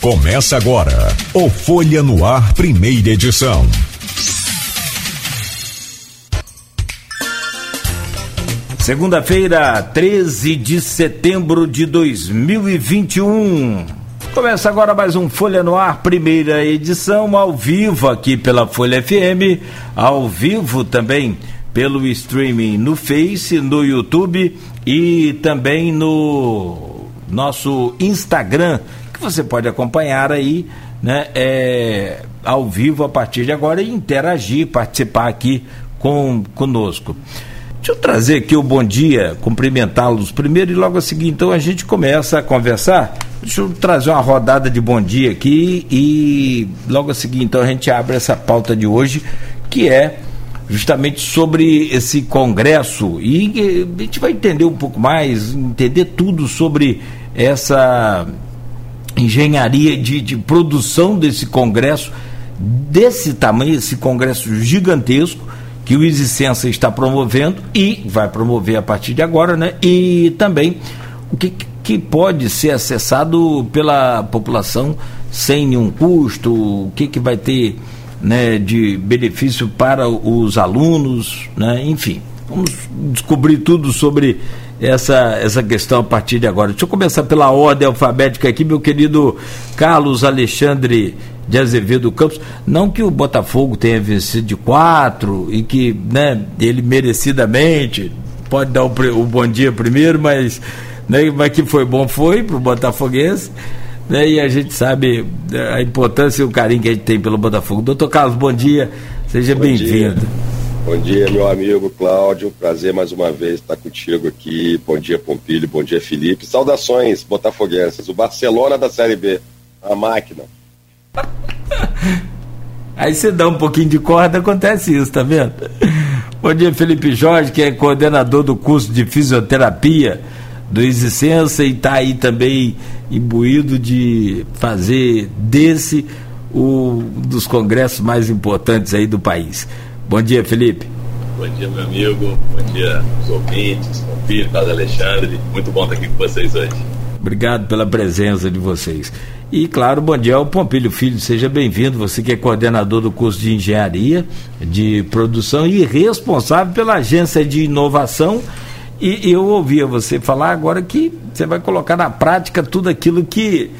Começa agora o Folha no Ar, primeira edição. Segunda-feira, 13 de setembro de 2021. Começa agora mais um Folha no Ar, primeira edição, ao vivo aqui pela Folha FM, ao vivo também pelo streaming no Face, no YouTube e também no nosso Instagram que você pode acompanhar aí, né, é, ao vivo a partir de agora e interagir, participar aqui com conosco. Deixa eu trazer aqui o bom dia, cumprimentá-los primeiro e logo a seguir, então a gente começa a conversar. Deixa eu trazer uma rodada de bom dia aqui e logo a seguir, então a gente abre essa pauta de hoje, que é justamente sobre esse congresso e a gente vai entender um pouco mais, entender tudo sobre essa engenharia de, de produção desse congresso, desse tamanho, esse congresso gigantesco que o Isicença está promovendo e vai promover a partir de agora, né? E também o que, que pode ser acessado pela população sem nenhum custo, o que, que vai ter né, de benefício para os alunos, né? enfim. Vamos descobrir tudo sobre essa, essa questão a partir de agora. Deixa eu começar pela ordem alfabética aqui, meu querido Carlos Alexandre de Azevedo Campos. Não que o Botafogo tenha vencido de quatro e que né, ele merecidamente pode dar o, o bom dia primeiro, mas, né, mas que foi bom foi para o Botafoguense. Né, e a gente sabe né, a importância e o carinho que a gente tem pelo Botafogo. Doutor Carlos, bom dia, seja bem-vindo. Bom dia, meu amigo Cláudio. Prazer mais uma vez estar contigo aqui. Bom dia, Pompilho. Bom dia, Felipe. Saudações, botafoguenses. O Barcelona da Série B. A máquina. Aí você dá um pouquinho de corda, acontece isso, tá vendo? Bom dia, Felipe Jorge, que é coordenador do curso de fisioterapia do Existência e está aí também imbuído de fazer desse um dos congressos mais importantes aí do país. Bom dia, Felipe. Bom dia, meu amigo. Bom dia, os ouvintes, filho, Carlos Alexandre. Muito bom estar aqui com vocês hoje. Obrigado pela presença de vocês. E, claro, bom dia ao Pompilho Filho, seja bem-vindo. Você que é coordenador do curso de engenharia de produção e responsável pela agência de inovação. E eu ouvia você falar agora que você vai colocar na prática tudo aquilo que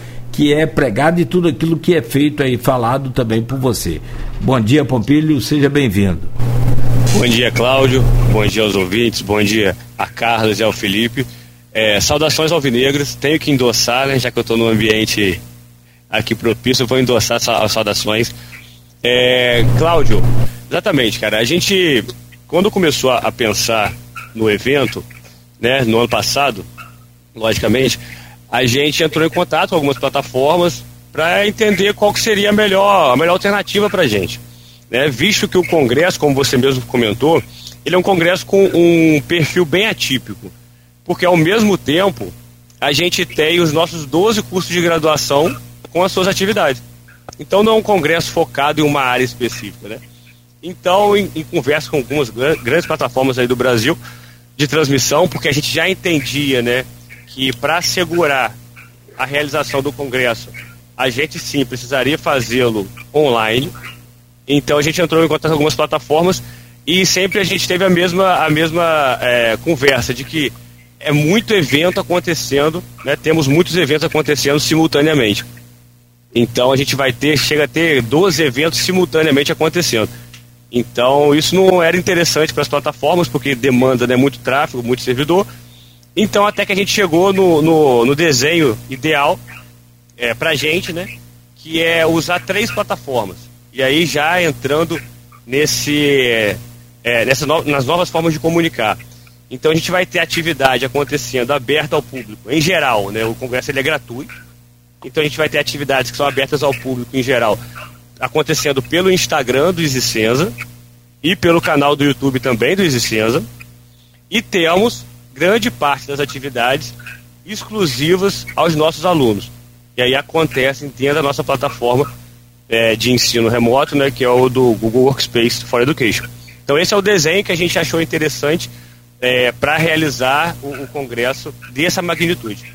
que é pregado e tudo aquilo que é feito aí, falado também por você. Bom dia, Pompílio, seja bem-vindo. Bom dia, Cláudio. Bom dia aos ouvintes. Bom dia a Carlos e ao Felipe. É, saudações alvinegras. Tenho que endossar, né, já que eu estou no ambiente aqui propício, vou endossar as saudações. É, Cláudio, exatamente, cara. A gente, quando começou a pensar no evento, né, no ano passado, logicamente, a gente entrou em contato com algumas plataformas para entender qual que seria a melhor, a melhor alternativa para a gente. Né? Visto que o Congresso, como você mesmo comentou, ele é um Congresso com um perfil bem atípico, porque ao mesmo tempo a gente tem os nossos 12 cursos de graduação com as suas atividades. Então não é um congresso focado em uma área específica, né? Então, em, em conversa com algumas grandes plataformas aí do Brasil de transmissão, porque a gente já entendia, né, que para assegurar a realização do Congresso, a gente sim precisaria fazê-lo online. Então a gente entrou em contato com algumas plataformas e sempre a gente teve a mesma, a mesma é, conversa de que é muito evento acontecendo, né? temos muitos eventos acontecendo simultaneamente. Então a gente vai ter, chega a ter 12 eventos simultaneamente acontecendo. Então isso não era interessante para as plataformas, porque demanda né, muito tráfego, muito servidor. Então, até que a gente chegou no, no, no desenho ideal é, para gente, né? Que é usar três plataformas. E aí já entrando nesse, é, nessas no, nas novas formas de comunicar. Então a gente vai ter atividade acontecendo aberta ao público, em geral, né? O congresso ele é gratuito. Então a gente vai ter atividades que são abertas ao público em geral, acontecendo pelo Instagram do Isicenza e pelo canal do YouTube também do Isicenza. E temos grande parte das atividades exclusivas aos nossos alunos. E aí acontecem dentro da nossa plataforma é, de ensino remoto, né, que é o do Google Workspace for Education. Então esse é o desenho que a gente achou interessante é, para realizar o, o, congresso dessa magnitude.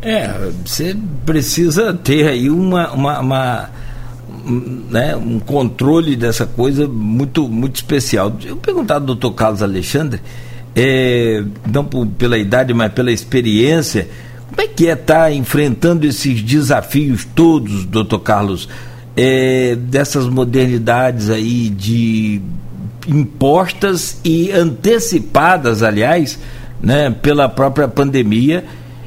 É, você precisa ter aí uma, uma, uma né, um controle dessa coisa muito, muito especial. Eu perguntar ao doutor Carlos Alexandre, é, não por, pela idade, mas pela experiência, como é que é estar tá enfrentando esses desafios todos, doutor Carlos, é, dessas modernidades aí de impostas e antecipadas, aliás, né, pela própria pandemia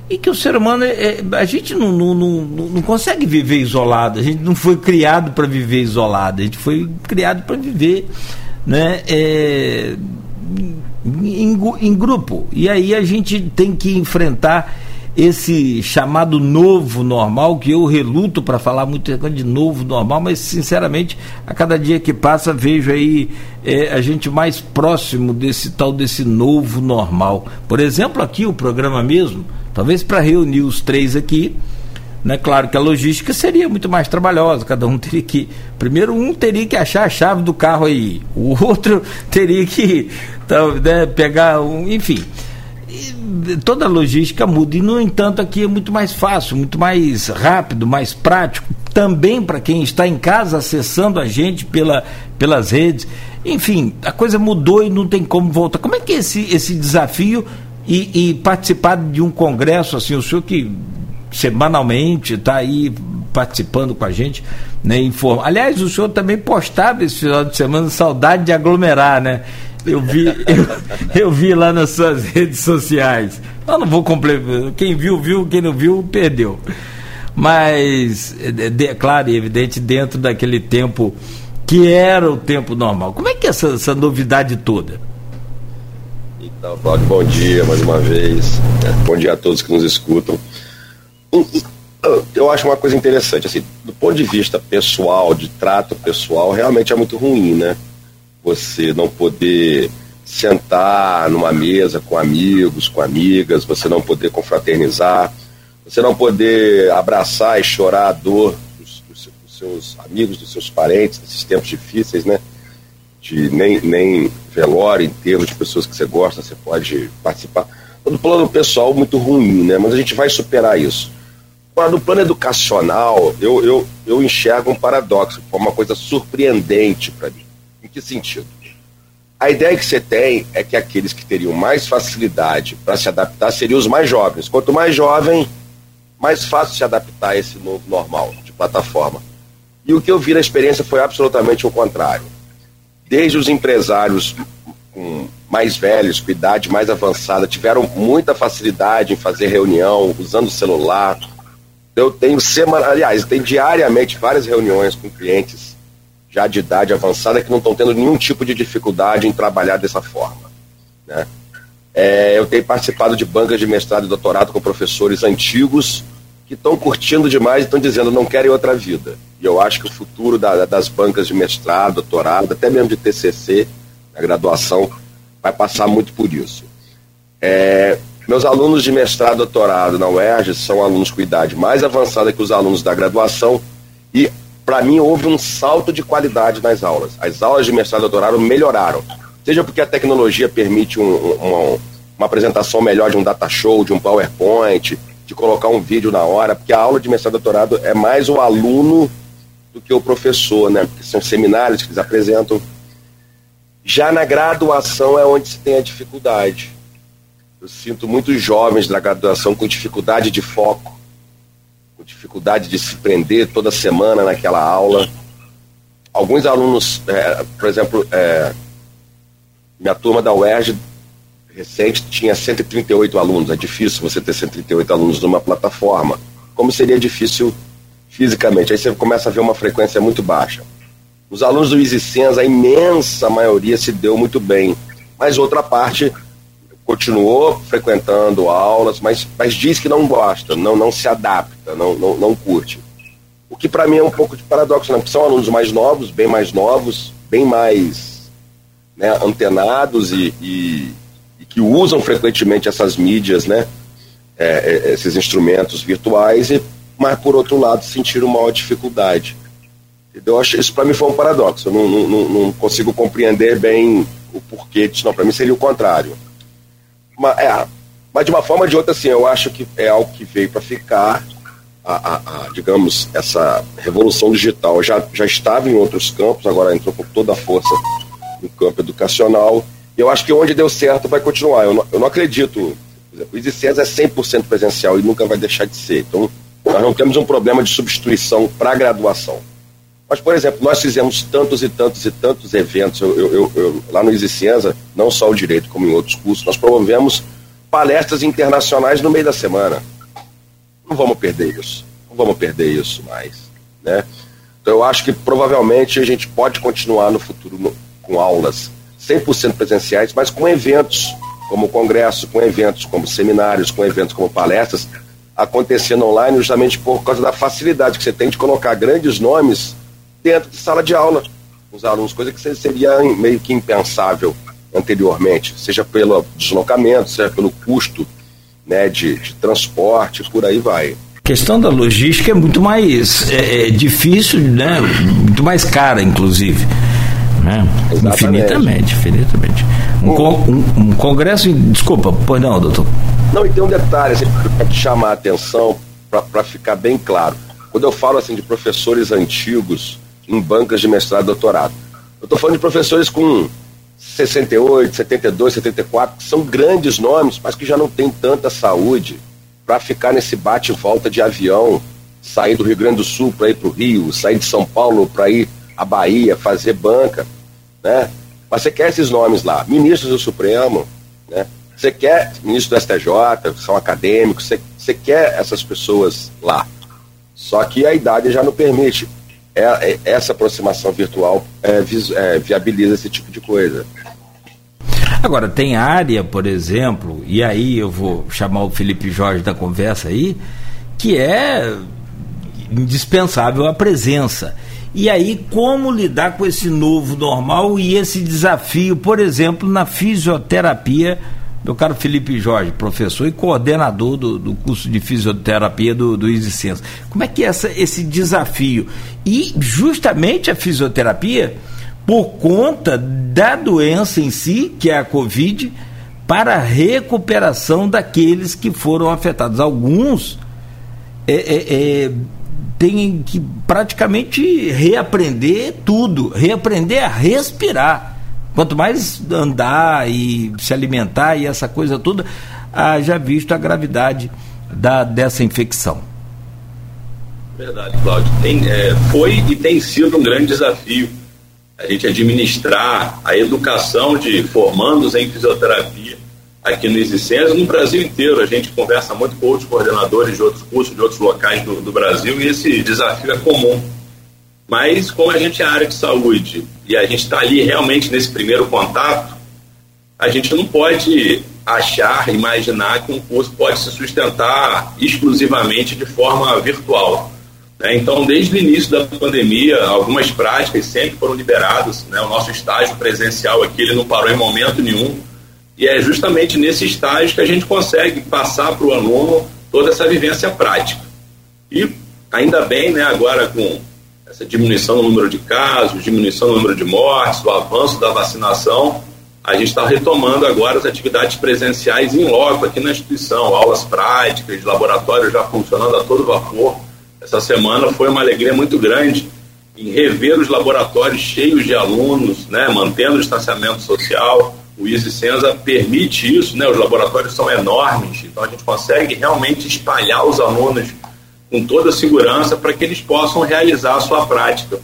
e que o ser humano, é, a gente não, não, não, não, consegue viver isolado, a gente não foi criado para viver isolado, a gente foi criado para viver né, é, em, em grupo. E aí a gente tem que enfrentar esse chamado novo normal, que eu reluto para falar muito de novo normal, mas sinceramente, a cada dia que passa, vejo aí é, a gente mais próximo desse tal desse novo normal. Por exemplo, aqui o programa mesmo, talvez para reunir os três aqui, né? Claro que a logística seria muito mais trabalhosa, cada um teria que. Primeiro, um teria que achar a chave do carro aí, o outro teria que então, né, pegar um. Enfim toda a logística muda. E, no entanto, aqui é muito mais fácil, muito mais rápido, mais prático, também para quem está em casa acessando a gente pela, pelas redes. Enfim, a coisa mudou e não tem como voltar. Como é que é esse, esse desafio e, e participar de um congresso, assim, o senhor que semanalmente está aí participando com a gente, né, informa. Aliás, o senhor também postava esse final de semana saudade de aglomerar, né? Eu vi, eu, eu, vi lá nas suas redes sociais. Eu não vou completar. Quem viu, viu. Quem não viu, perdeu. Mas, é, de, claro e evidente, dentro daquele tempo que era o tempo normal. Como é que é essa, essa novidade toda? Então, Cláudio, bom dia mais uma vez. É, bom dia a todos que nos escutam. Eu acho uma coisa interessante, assim, do ponto de vista pessoal, de trato pessoal, realmente é muito ruim, né? você não poder sentar numa mesa com amigos, com amigas, você não poder confraternizar, você não poder abraçar e chorar a dor dos, dos, dos seus amigos, dos seus parentes, nesses tempos difíceis, né? De nem, nem velório, enterro de pessoas que você gosta, você pode participar. Do plano pessoal, muito ruim, né? Mas a gente vai superar isso. No plano educacional, eu, eu, eu enxergo um paradoxo, uma coisa surpreendente para mim. Em que sentido? A ideia que você tem é que aqueles que teriam mais facilidade para se adaptar seriam os mais jovens. Quanto mais jovem, mais fácil se adaptar a esse novo normal de plataforma. E o que eu vi na experiência foi absolutamente o contrário. Desde os empresários mais velhos, com idade mais avançada, tiveram muita facilidade em fazer reunião, usando o celular. Eu tenho semana, aliás, tem diariamente várias reuniões com clientes já de idade avançada que não estão tendo nenhum tipo de dificuldade em trabalhar dessa forma. Né? É, eu tenho participado de bancas de mestrado e doutorado com professores antigos que estão curtindo demais e estão dizendo não querem outra vida. E eu acho que o futuro da, das bancas de mestrado, doutorado, até mesmo de TCC, a graduação, vai passar muito por isso. É, meus alunos de mestrado e doutorado na UERJ são alunos com idade mais avançada que os alunos da graduação e para mim houve um salto de qualidade nas aulas. As aulas de mestrado e doutorado melhoraram. Seja porque a tecnologia permite um, um, uma, apresentação melhor de um data show, de um PowerPoint, de colocar um vídeo na hora, porque a aula de mestrado e doutorado é mais o aluno do que o professor, né? Porque são seminários que eles apresentam. Já na graduação é onde se tem a dificuldade. Eu sinto muitos jovens da graduação com dificuldade de foco com dificuldade de se prender toda semana naquela aula. Alguns alunos, é, por exemplo, é, minha turma da UERJ recente tinha 138 alunos. É difícil você ter 138 alunos numa plataforma. Como seria difícil fisicamente? Aí você começa a ver uma frequência muito baixa. Os alunos do EasySense, a imensa maioria se deu muito bem, mas outra parte continuou frequentando aulas, mas, mas diz que não gosta, não, não se adapta, não, não, não curte. O que para mim é um pouco de paradoxo, né? porque são alunos mais novos, bem mais novos, bem mais né, antenados e, e, e, que usam frequentemente essas mídias, né, é, é, esses instrumentos virtuais, e, mas por outro lado sentiram maior dificuldade. Eu acho isso para mim foi um paradoxo. Eu não, não, não consigo compreender bem o porquê disso. Não, para mim seria o contrário uma, é, Mas de uma forma ou de outra, assim, eu acho que é algo que veio para ficar. A, a, a, digamos, essa revolução digital já, já estava em outros campos, agora entrou com toda a força no campo educacional. E eu acho que onde deu certo vai continuar. Eu não, eu não acredito. Por exemplo, o ICES é 100% presencial e nunca vai deixar de ser. Então, nós não temos um problema de substituição para a graduação. Mas, por exemplo, nós fizemos tantos e tantos e tantos eventos. Eu, eu, eu, lá no Isicienza, não só o direito, como em outros cursos, nós promovemos palestras internacionais no meio da semana. Não vamos perder isso. Não vamos perder isso mais. Né? Então, eu acho que provavelmente a gente pode continuar no futuro no, com aulas 100% presenciais, mas com eventos como congresso, com eventos como seminários, com eventos como palestras, acontecendo online justamente por causa da facilidade que você tem de colocar grandes nomes dentro de sala de aula com os alunos, coisa que seria meio que impensável anteriormente, seja pelo deslocamento, seja pelo custo né, de, de transporte, por aí vai. A questão da logística é muito mais é, é difícil, né? muito mais cara, inclusive. Né? Infinitamente, infinitamente. Um, um, um, congresso. Desculpa, pois não, doutor. Não, e tem um detalhe assim, para te chamar a atenção, para ficar bem claro. Quando eu falo assim de professores antigos em bancas de mestrado e doutorado, eu estou falando de professores com 68, 72, 74, que são grandes nomes, mas que já não têm tanta saúde para ficar nesse bate e volta de avião, sair do Rio Grande do Sul para ir para o Rio, sair de São Paulo para ir à Bahia, fazer banca, né? Mas você quer esses nomes lá, ministros do Supremo, né? Você quer ministro do STJ, são acadêmicos, você, você quer essas pessoas lá. Só que a idade já não permite. É, é, essa aproximação virtual é, é, viabiliza esse tipo de coisa. Agora, tem área, por exemplo, e aí eu vou chamar o Felipe Jorge da conversa aí, que é indispensável a presença. E aí, como lidar com esse novo normal e esse desafio, por exemplo, na fisioterapia? Meu caro Felipe Jorge, professor e coordenador do, do curso de fisioterapia do, do Isicenso. Como é que é essa, esse desafio? E justamente a fisioterapia, por conta da doença em si, que é a Covid, para a recuperação daqueles que foram afetados. Alguns é, é, é tem que praticamente reaprender tudo, reaprender a respirar. Quanto mais andar e se alimentar e essa coisa toda, já visto a gravidade da, dessa infecção. Verdade, Cláudio. Tem, é, foi e tem sido um grande desafio a gente administrar a educação de formandos em fisioterapia aqui no Existência, no Brasil inteiro. A gente conversa muito com outros coordenadores de outros cursos, de outros locais do, do Brasil, e esse desafio é comum. Mas, como a gente é área de saúde e a gente está ali realmente nesse primeiro contato, a gente não pode achar, imaginar que um curso pode se sustentar exclusivamente de forma virtual. Né? Então, desde o início da pandemia, algumas práticas sempre foram liberadas. Né? O nosso estágio presencial aqui ele não parou em momento nenhum e é justamente nesse estágio que a gente consegue passar para o aluno toda essa vivência prática. E ainda bem, né, agora com essa diminuição no número de casos, diminuição no número de mortes, o avanço da vacinação, a gente está retomando agora as atividades presenciais em loco aqui na instituição, aulas práticas, laboratórios já funcionando a todo vapor. Essa semana foi uma alegria muito grande em rever os laboratórios cheios de alunos, né, mantendo o distanciamento social, o Senza permite isso, né? Os laboratórios são enormes, então a gente consegue realmente espalhar os alunos com toda a segurança para que eles possam realizar a sua prática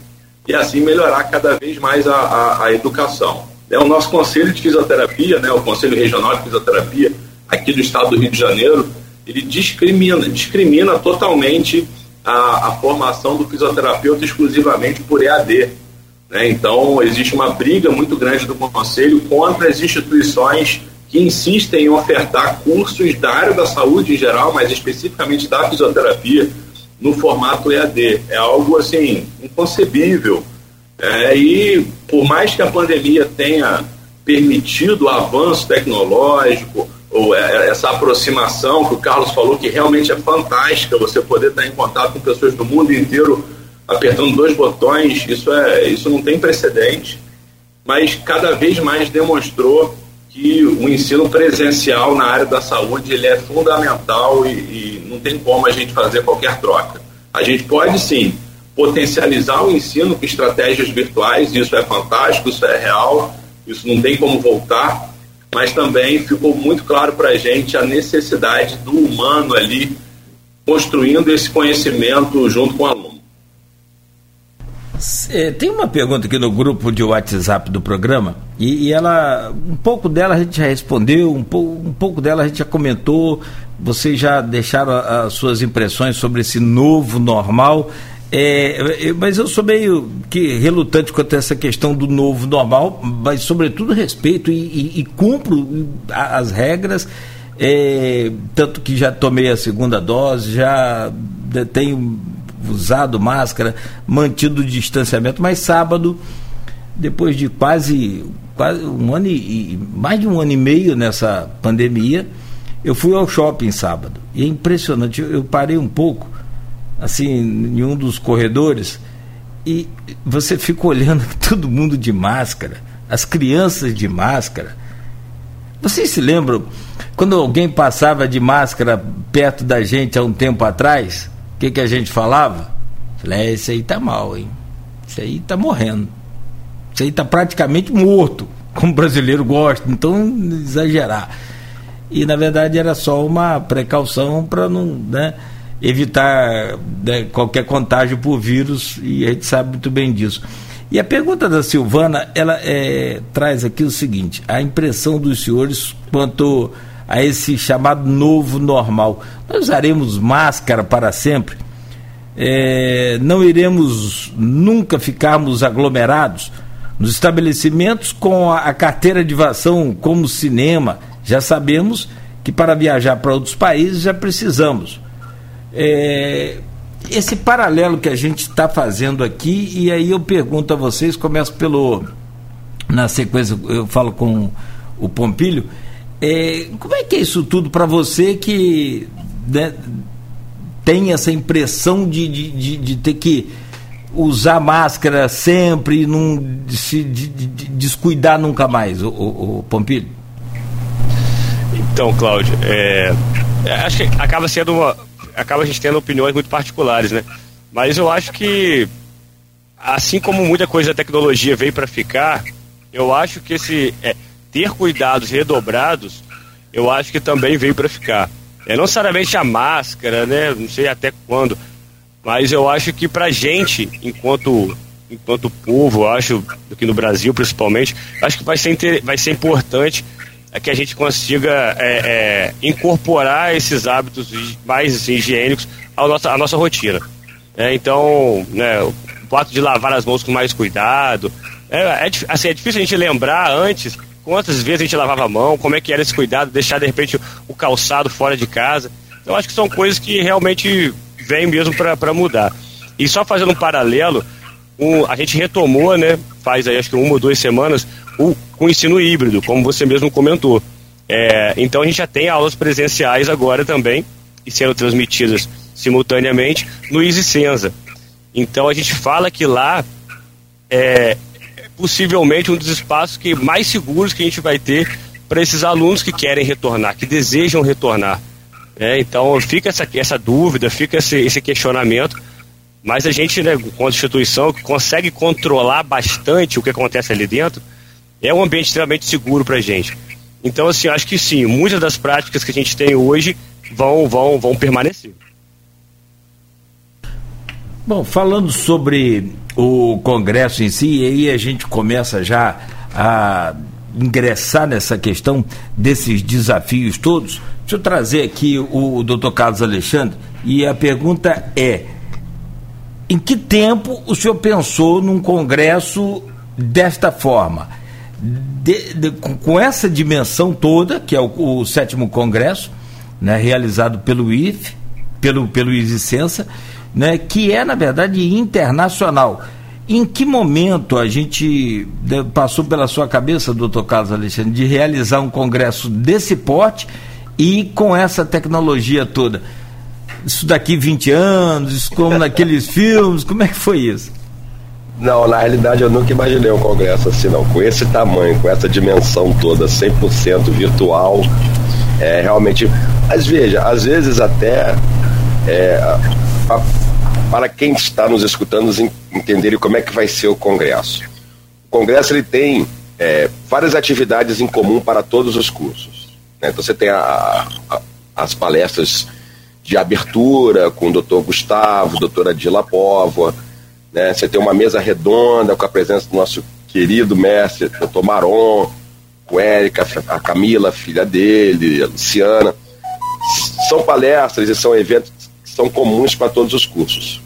e assim melhorar cada vez mais a, a, a educação. É o nosso conselho de fisioterapia, né? O Conselho Regional de Fisioterapia aqui do Estado do Rio de Janeiro, ele discrimina, discrimina totalmente a, a formação do fisioterapeuta exclusivamente por EAD. Né? Então, existe uma briga muito grande do Conselho contra as instituições que insistem em ofertar cursos da área da saúde em geral, mas especificamente da fisioterapia, no formato EAD. É algo assim inconcebível. É, e por mais que a pandemia tenha permitido o avanço tecnológico, ou é, essa aproximação que o Carlos falou que realmente é fantástica, você poder estar em contato com pessoas do mundo inteiro apertando dois botões, isso, é, isso não tem precedente, mas cada vez mais demonstrou que o ensino presencial na área da saúde ele é fundamental e, e não tem como a gente fazer qualquer troca. A gente pode sim potencializar o ensino com estratégias virtuais, isso é fantástico, isso é real, isso não tem como voltar, mas também ficou muito claro para a gente a necessidade do humano ali construindo esse conhecimento junto com. É, tem uma pergunta aqui no grupo de WhatsApp do programa e, e, ela, um pouco dela a gente já respondeu, um, pou, um pouco dela a gente já comentou. Vocês já deixaram as suas impressões sobre esse novo normal. É, mas eu sou meio que relutante quanto a essa questão do novo normal, mas sobretudo respeito e, e, e cumpro as regras. É, tanto que já tomei a segunda dose, já tenho usado máscara, mantido o distanciamento, mas sábado, depois de quase, quase um ano e mais de um ano e meio nessa pandemia, eu fui ao shopping sábado. E é impressionante, eu, parei um pouco, assim, em um dos corredores, e você fica olhando todo mundo de máscara, as crianças de máscara. Vocês se lembram quando alguém passava de máscara perto da gente há um tempo atrás? Que, que a gente falava? Falei, é, esse aí tá mal, hein? Esse aí tá morrendo. Esse aí tá praticamente morto, como o brasileiro gosta, então exagerar. E na verdade era só uma precaução para não né, evitar né, qualquer contágio por vírus, e a gente sabe muito bem disso. E a pergunta da Silvana, ela é, traz aqui o seguinte: a impressão dos senhores quanto a esse chamado novo normal. Nós usaremos máscara para sempre? É, não iremos nunca ficarmos aglomerados? Nos estabelecimentos com a, a carteira de vacinação como cinema, já sabemos que para viajar para outros países já precisamos. É, esse paralelo que a gente está fazendo aqui, e aí eu pergunto a vocês, começo pelo. Na sequência, eu falo com o Pompilho é, como é que é isso tudo para você que né, tem essa impressão de, de, de, de, ter que usar máscara sempre, não se de, descuidar nunca mais, o, o, o Pompilho? Então, Cláudio, é, é, acho que acaba sendo uma. Acaba a gente tendo opiniões muito particulares, né? Mas eu acho que, assim como muita coisa da tecnologia veio para ficar, eu acho que esse. É, ter cuidados redobrados, eu acho que também veio para ficar. É não necessariamente a máscara, né? Não sei até quando, mas eu acho que para gente, enquanto enquanto povo, acho aqui no Brasil principalmente, acho que vai ser vai ser importante é que a gente consiga é, é, incorporar esses hábitos mais higiênicos à nossa, à nossa rotina. É, então, né, o fato de lavar as mãos com mais cuidado, é, é, assim, é difícil a gente lembrar antes quantas vezes a gente lavava a mão, como é que era esse cuidado, deixar de repente o calçado fora de casa. Então acho que são coisas que realmente vêm mesmo para mudar. E só fazendo um paralelo, um, a gente retomou, né, faz aí acho que uma ou duas semanas, o, o ensino híbrido, como você mesmo comentou. É, então a gente já tem aulas presenciais agora também, e sendo transmitidas simultaneamente no Easy Senza. Então a gente fala que lá é, possivelmente um dos espaços que mais seguros que a gente vai ter para esses alunos que querem retornar, que desejam retornar. É, então fica essa, essa dúvida, fica esse, esse questionamento, mas a gente, né, como instituição, que consegue controlar bastante o que acontece ali dentro, é um ambiente extremamente seguro para a gente. Então, assim, acho que sim, muitas das práticas que a gente tem hoje vão, vão, vão permanecer. Bom, falando sobre o Congresso em si, e aí a gente começa já a ingressar nessa questão desses desafios todos. Deixa eu trazer aqui o, Dr. Carlos Alexandre e a pergunta é: em que tempo o senhor pensou num Congresso desta forma? De, de, com essa dimensão toda, que é o, o sétimo Congresso, né, realizado pelo IF, pelo, pelo ISICENSA, né, que é, na verdade, internacional. Em que momento a gente passou pela sua cabeça, doutor Carlos Alexandre, de realizar um congresso desse porte e com essa tecnologia toda? Isso daqui 20 anos, isso como naqueles filmes, como é que foi isso? Não, na realidade eu nunca imaginei um congresso assim, não. Com esse tamanho, com essa dimensão toda, 100% virtual, é realmente. Mas veja, às vezes até é, para quem está nos escutando entenderem como é que vai ser o congresso. O congresso ele tem é, várias atividades em comum para todos os cursos. Né? Então você tem a, a, as palestras de abertura com o doutor Gustavo, doutora Dila Póvoa, né? Você tem uma mesa redonda com a presença do nosso querido mestre, doutor Maron, com Érica, a Camila, filha dele, a Luciana. São palestras e são eventos são comuns para todos os cursos.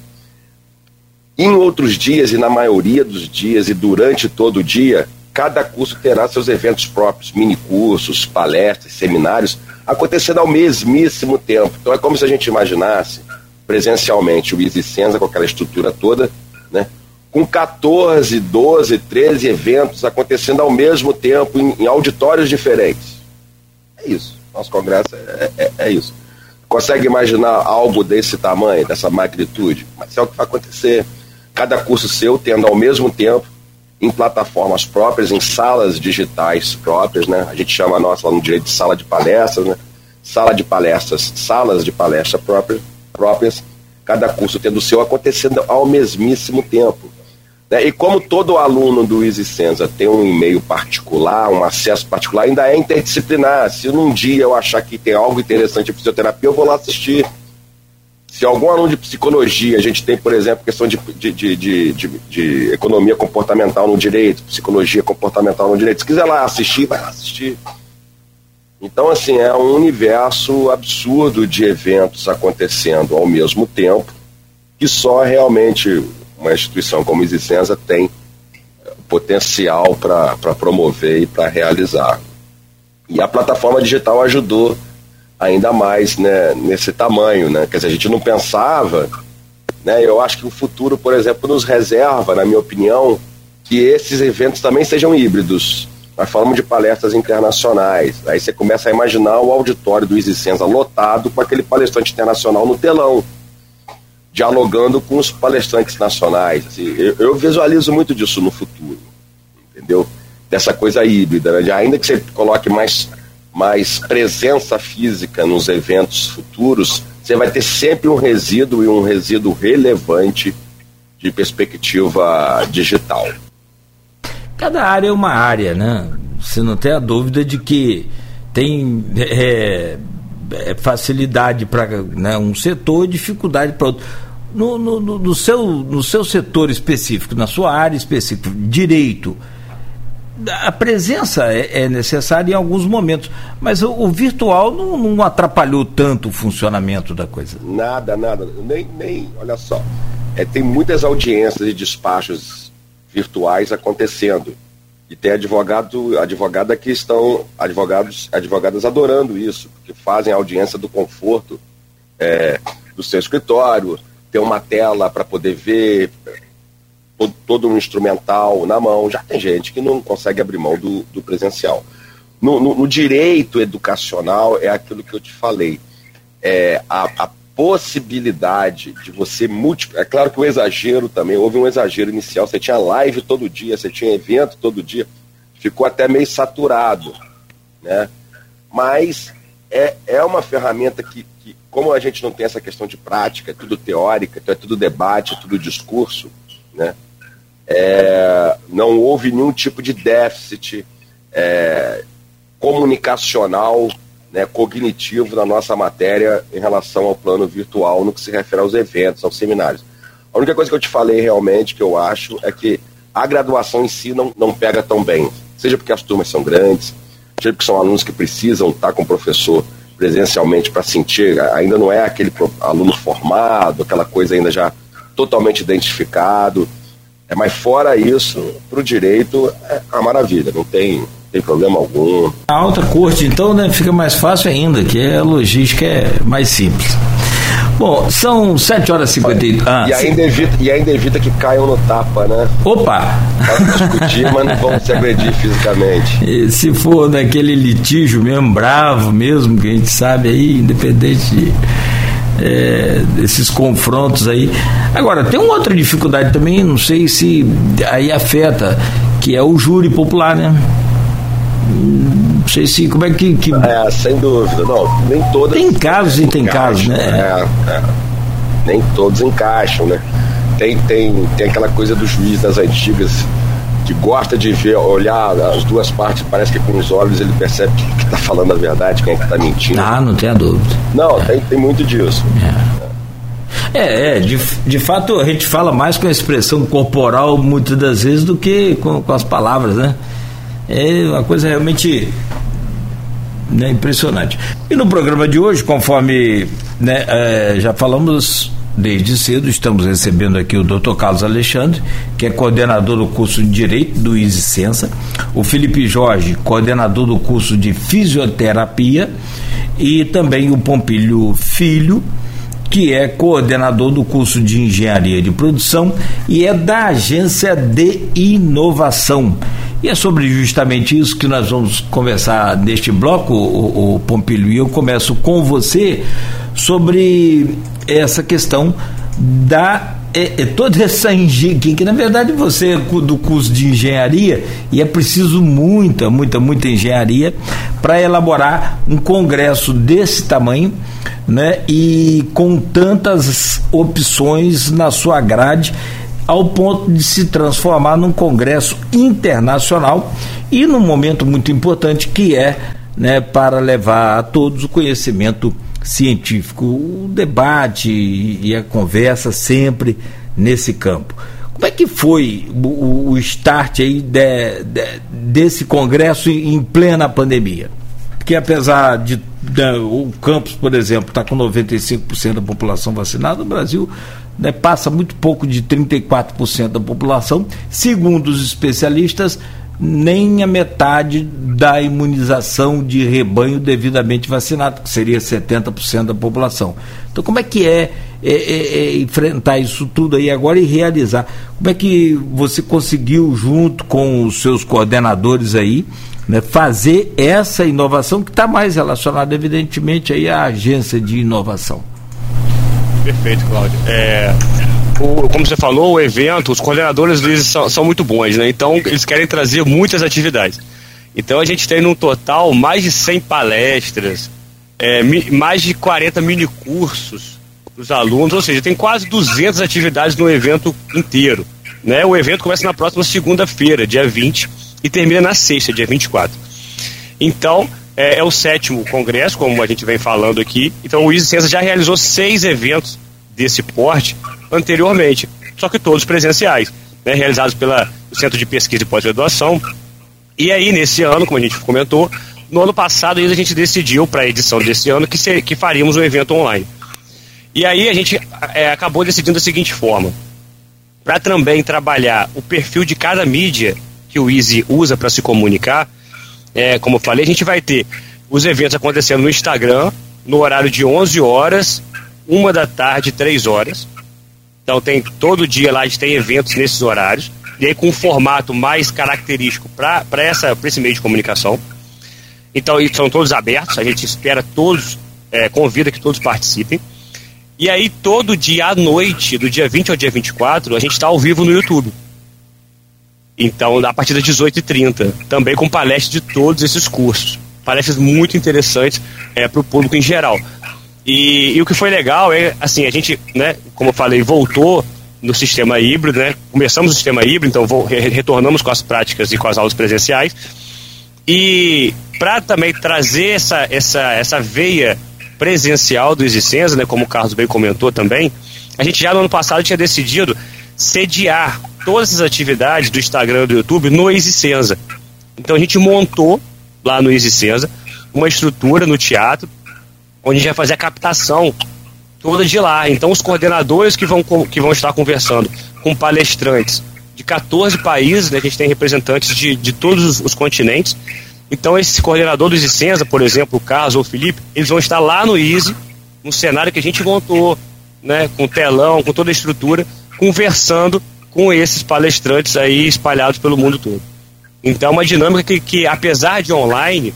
Em outros dias, e na maioria dos dias, e durante todo o dia, cada curso terá seus eventos próprios, mini cursos, palestras, seminários, acontecendo ao mesmíssimo tempo. Então é como se a gente imaginasse presencialmente o Easy Senza com aquela estrutura toda, né? com 14, 12, 13 eventos acontecendo ao mesmo tempo em, em auditórios diferentes. É isso. Nosso congresso é, é, é, isso. Consegue imaginar algo desse tamanho, dessa magnitude? Mas é o que vai acontecer. Cada curso seu tendo ao mesmo tempo, em plataformas próprias, em salas digitais próprias, né? A gente chama a nossa lá no direito de sala de palestras, né? Sala de palestras, salas de palestra próprias, próprias cada curso tendo o seu acontecendo ao mesmíssimo tempo. Né? E como todo aluno do Easy Senza tem um e-mail particular, um acesso particular, ainda é interdisciplinar. Se num dia eu achar que tem algo interessante em fisioterapia, eu vou lá assistir. Se algum aluno de psicologia, a gente tem, por exemplo, questão de, de, de, de, de economia comportamental no direito, psicologia comportamental no direito, se quiser lá assistir, vai lá assistir. Então, assim, é um universo absurdo de eventos acontecendo ao mesmo tempo, que só realmente uma instituição como a Isicenza tem eh, potencial para promover e para realizar. E a plataforma digital ajudou ainda mais né, nesse tamanho. Né? Quer dizer, a gente não pensava, né, eu acho que o futuro, por exemplo, nos reserva, na minha opinião, que esses eventos também sejam híbridos nós falamos de palestras internacionais. Aí você começa a imaginar o auditório do Easy Senza lotado com aquele palestrante internacional no telão, dialogando com os palestrantes nacionais. Assim, eu, eu, visualizo muito disso no futuro, entendeu? Dessa coisa híbrida, né? ainda que você coloque mais, mais presença física nos eventos futuros, você vai ter sempre um resíduo e um resíduo relevante de perspectiva digital cada área é uma área, né? Você não tem a dúvida de que tem é, é facilidade para né, um setor e dificuldade para outro. No, no, no, seu, no seu setor específico, na sua área específica, direito, a presença é, é necessária em alguns momentos, mas o, o virtual não, não, atrapalhou tanto o funcionamento da coisa. Nada, nada. Nem, nem olha só. É, tem muitas audiências e despachos virtuais acontecendo. E tem advogado, advogada que estão, advogados, advogadas adorando isso, porque fazem a audiência do conforto é, do seu escritório, tem uma tela para poder ver todo, todo, um instrumental na mão. Já tem gente que não consegue abrir mão do, do presencial. No, no, no, direito educacional é aquilo que eu te falei. É, a, a possibilidade de você multiplicar. É claro que o exagero também, houve um exagero inicial. Você tinha live todo dia, você tinha evento todo dia, ficou até meio saturado. Né? Mas é, é uma ferramenta que, que, como a gente não tem essa questão de prática, é tudo teórica, então é tudo debate, é tudo discurso, né? É, não houve nenhum tipo de déficit é, comunicacional né, cognitivo na nossa matéria em relação ao plano virtual no que se refere aos eventos, aos seminários. A única coisa que eu te falei realmente que eu acho é que a graduação em si não, não pega tão bem, seja porque as turmas são grandes, seja porque são alunos que precisam estar com o professor presencialmente para sentir, ainda não é aquele aluno formado, aquela coisa ainda já totalmente identificado. É, mas fora isso, para o direito é uma maravilha, não tem tem problema algum. A alta corte, então, né, fica mais fácil ainda, que a logística é mais simples. Bom, são 7 horas e 58. Ah, e, ainda evita, e ainda evita que caiam no tapa, né? Opa! Para discutir, mas não vão se agredir fisicamente. E se for naquele litígio mesmo, bravo mesmo, que a gente sabe aí, independente de é, esses confrontos aí. Agora, tem uma outra dificuldade também, não sei se aí afeta, que é o júri popular, né? Não sei se como é que, que... É, sem dúvida, não, nem todas. Tem casos e tem casos, né? É, é, nem todos encaixam, né? Tem, tem, tem aquela coisa do juiz das antigas que gosta de ver, olhar as duas partes, parece que com os olhos ele percebe que está falando a verdade, quem é que está mentindo. Ah, não tenha dúvida. Não, é. tem, tem muito disso. É. é, é de, de fato a gente fala mais com a expressão corporal muitas das vezes do que com, com as palavras, né? É uma coisa realmente né, impressionante. E no programa de hoje, conforme né, é, já falamos Desde cedo estamos recebendo aqui o Dr. Carlos Alexandre, que é coordenador do curso de Direito do Isicença, o Felipe Jorge, coordenador do curso de Fisioterapia, e também o Pompílio Filho, que é coordenador do curso de Engenharia de Produção e é da Agência de Inovação. E é sobre justamente isso que nós vamos conversar neste bloco, o, o Pompílio, e eu começo com você sobre essa questão da é, é toda essa engenharia, que na verdade você é do curso de engenharia e é preciso muita, muita, muita engenharia para elaborar um congresso desse tamanho, né? E com tantas opções na sua grade ao ponto de se transformar num congresso internacional e num momento muito importante que é, né, para levar a todos o conhecimento científico, o debate e a conversa sempre nesse campo. Como é que foi o, o start aí de, de, desse congresso em plena pandemia? Porque apesar de, de o campus, por exemplo, está com 95% da população vacinada, o Brasil né, passa muito pouco de 34% da população. Segundo os especialistas, nem a metade da imunização de rebanho devidamente vacinado, que seria 70% da população. Então, como é que é, é, é, é, enfrentar isso tudo aí agora e realizar? Como é que você conseguiu, junto com os seus coordenadores aí, né, fazer essa inovação que está mais relacionada, evidentemente, aí à agência de inovação? Perfeito, Cláudio. É, o, como você falou, o evento, os coordenadores eles são, são, muito bons, né? Então, eles querem trazer muitas atividades. Então, a gente tem no total mais de 100 palestras, é, mi, mais de 40 mini cursos para os alunos, ou seja, tem quase 200 atividades no evento inteiro. Né? O evento começa na próxima segunda-feira, dia 20, e termina na sexta, dia 24. Então, é, é, o sétimo congresso, como a gente vem falando aqui. Então, o Ciência já realizou seis eventos desse porte anteriormente, só que todos presenciais, né, realizados pelo Centro de Pesquisa e Pós-Graduação. E aí, nesse ano, como a gente comentou, no ano passado a gente decidiu para a edição desse ano que, que faríamos um evento online. E aí a gente é, acabou decidindo da seguinte forma: para também trabalhar o perfil de cada mídia que o Easy usa para se comunicar, é, como eu falei, a gente vai ter os eventos acontecendo no Instagram, no horário de 11 horas, uma da tarde, 3 horas. Então tem todo dia lá a gente tem eventos nesses horários. E aí com um formato mais característico para esse meio de comunicação. Então são todos abertos, a gente espera todos, é, convida que todos participem. E aí todo dia à noite, do dia 20 ao dia 24, a gente está ao vivo no YouTube. Então, a partir das 18h30, também com palestras de todos esses cursos. Palestras muito interessantes é, para o público em geral. E, e, o que foi legal é, assim, a gente, né, como eu falei, voltou no sistema híbrido, né? Começamos o sistema híbrido, então vou, retornamos com as práticas e com as aulas presenciais. E para também trazer essa, essa, essa veia presencial do Existência, né, como o Carlos bem comentou também, a gente já no ano passado tinha decidido sediar todas essas atividades do Instagram e do YouTube no EasyCenza. Então a gente montou lá no EasyCenza uma estrutura no teatro onde a gente vai fazer a captação toda de lá. Então os coordenadores que vão, que vão estar conversando com palestrantes de 14 países, né, a gente tem representantes de, de todos os, os continentes. Então esse coordenador do EasyCenza, por exemplo, o Carlos ou o Felipe, eles vão estar lá no Easy, no cenário que a gente montou, né, com telão, com toda a estrutura, conversando com esses palestrantes aí espalhados pelo mundo todo. Então, é uma dinâmica que, que apesar de online,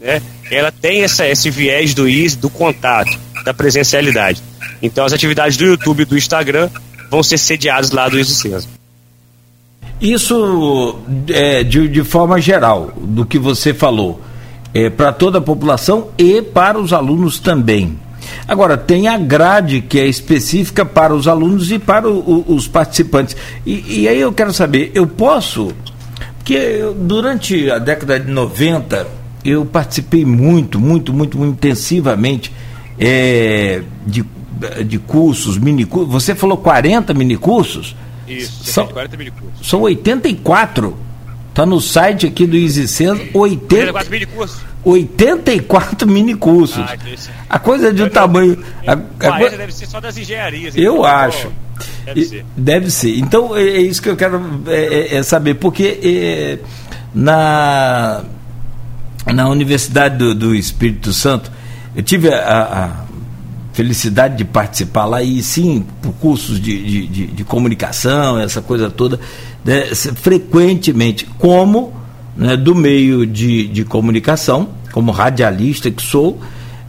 né, ela tem essa, esse viés do IS, do contato. da presencialidade. Então as atividades do YouTube e do Instagram vão ser sediadas lá do Isicenza. Isso é, de, de forma geral, do que você falou, é, para toda a população e para os alunos também. Agora, tem a grade que é específica para os alunos e para o, o, os participantes. E, e, aí eu quero saber, eu posso. Porque eu, durante a década de 90, eu participei muito, muito, muito, muito intensivamente é, de, de cursos, minicursos. Você falou 40 minicursos? Isso, são 40 minicursos. São 84. Está no site aqui do EasySense, 80, 84 minicursos. 84 minicursos. Ah, a coisa é de um tamanho. A, a, a, deve ser só das engenharias. Eu então, acho. Deve ser. Deve ser. Então é, é isso que eu quero é, é, é saber, porque é, na, na Universidade do, do, Espírito Santo, eu tive a, felicidade de participar lá e sim por cursos de, de, de, de comunicação, essa coisa toda, né, frequentemente, como né, do meio de, de comunicação, como radialista que sou,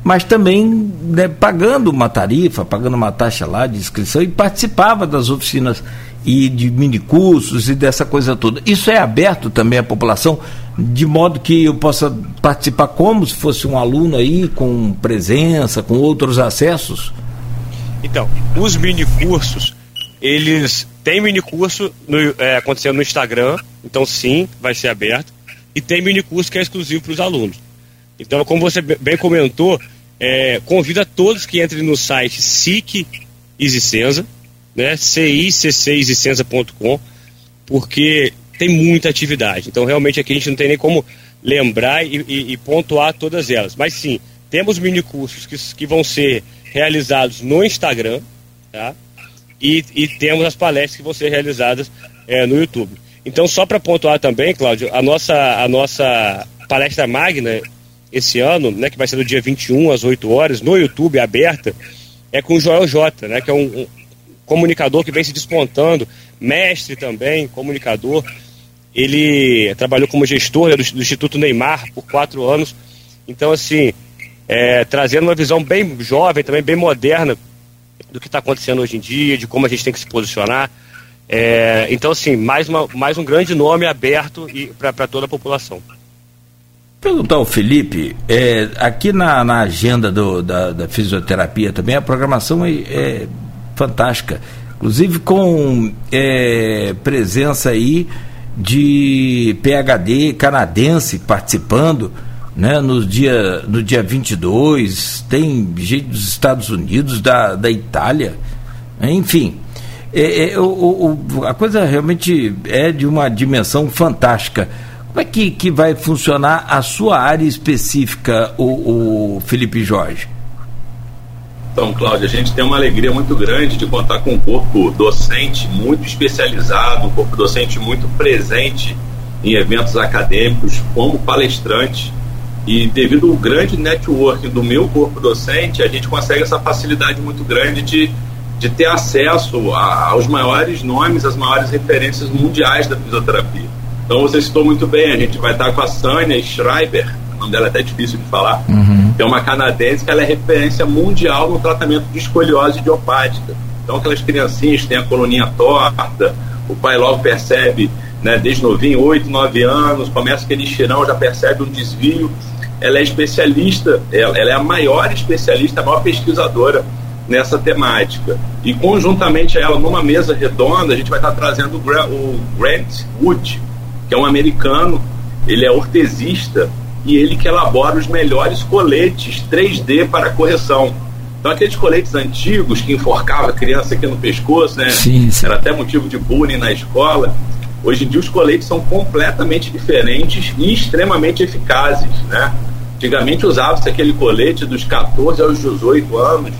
mas também né, pagando uma tarifa, pagando uma taxa lá de inscrição e participava das oficinas e de minicursos e dessa coisa toda. Isso é aberto também à população, de modo que eu possa participar como se fosse um aluno aí, com presença, com outros acessos? Então, os minicursos, eles têm minicurso é, acontecendo no Instagram, então sim, vai ser aberto, e tem minicurso que é exclusivo para os alunos. Então, como você bem comentou, é, convida todos que entrem no site SIC Isicenza, né? CICCIsenza.com, porque tem muita atividade. Então, realmente, aqui a gente não tem nem como lembrar e, e, e pontuar todas elas. Mas sim, temos minicursos que, que vão ser realizados no Instagram, tá? E, e temos as palestras que vão ser realizadas é, no YouTube. Então, só para pontuar também, Cláudio, a nossa, a nossa palestra magna esse ano, né, que vai ser do dia 21 às 8 horas, no YouTube, aberta, é com o Joel Jota, né, que é um, comunicador que vem se despontando, mestre também, comunicador. Ele trabalhou como gestor né, do, do, Instituto Neymar por quatro anos. Então, assim, é, trazendo uma visão bem jovem, também bem moderna do que está acontecendo hoje em dia, de como a gente tem que se posicionar. É, então, assim, mais, uma, mais um grande nome aberto para toda a população. Perguntar ao Felipe, é, aqui na, na agenda do, da, da, fisioterapia também, a programação é, é fantástica. Inclusive com é, presença aí de PHD canadense participando né, no, dia, no dia 22, tem gente dos Estados Unidos, da, da Itália, enfim. É, é, o, o, a coisa realmente é de uma dimensão fantástica. Como é que, que vai funcionar a sua área específica, o, o Felipe Jorge? Então, Cláudia, a gente tem uma alegria muito grande de contar com um corpo docente muito especializado, um corpo docente muito presente em eventos acadêmicos, como palestrante. E devido ao grande networking do meu corpo docente, a gente consegue essa facilidade muito grande de, de ter acesso a, aos maiores nomes, às maiores referências mundiais da fisioterapia. Então, você citou muito bem, a gente vai estar com a Sânia Schreiber, o nome dela é até difícil de falar, uhum. que é uma canadense que ela é referência mundial no tratamento de escoliose idiopática. Então, aquelas criancinhas que têm a coluninha torta, o pai logo percebe, né, desde novinho, 8, 9 anos, começa aquele estirão, já percebe um desvio. Ela é especialista, ela, ela é a maior especialista, a maior pesquisadora nessa temática. E conjuntamente a ela, numa mesa redonda, a gente vai estar trazendo o Grant Wood, que é um americano, ele é ortesista e ele que elabora os melhores coletes 3D para correção. Então aqueles coletes antigos que enforcava a criança aqui no pescoço, né? Sim, sim. Era até motivo de bullying na escola. Hoje em dia os coletes são completamente diferentes e extremamente eficazes, né? Antigamente usava-se aquele colete dos 14 aos 18 anos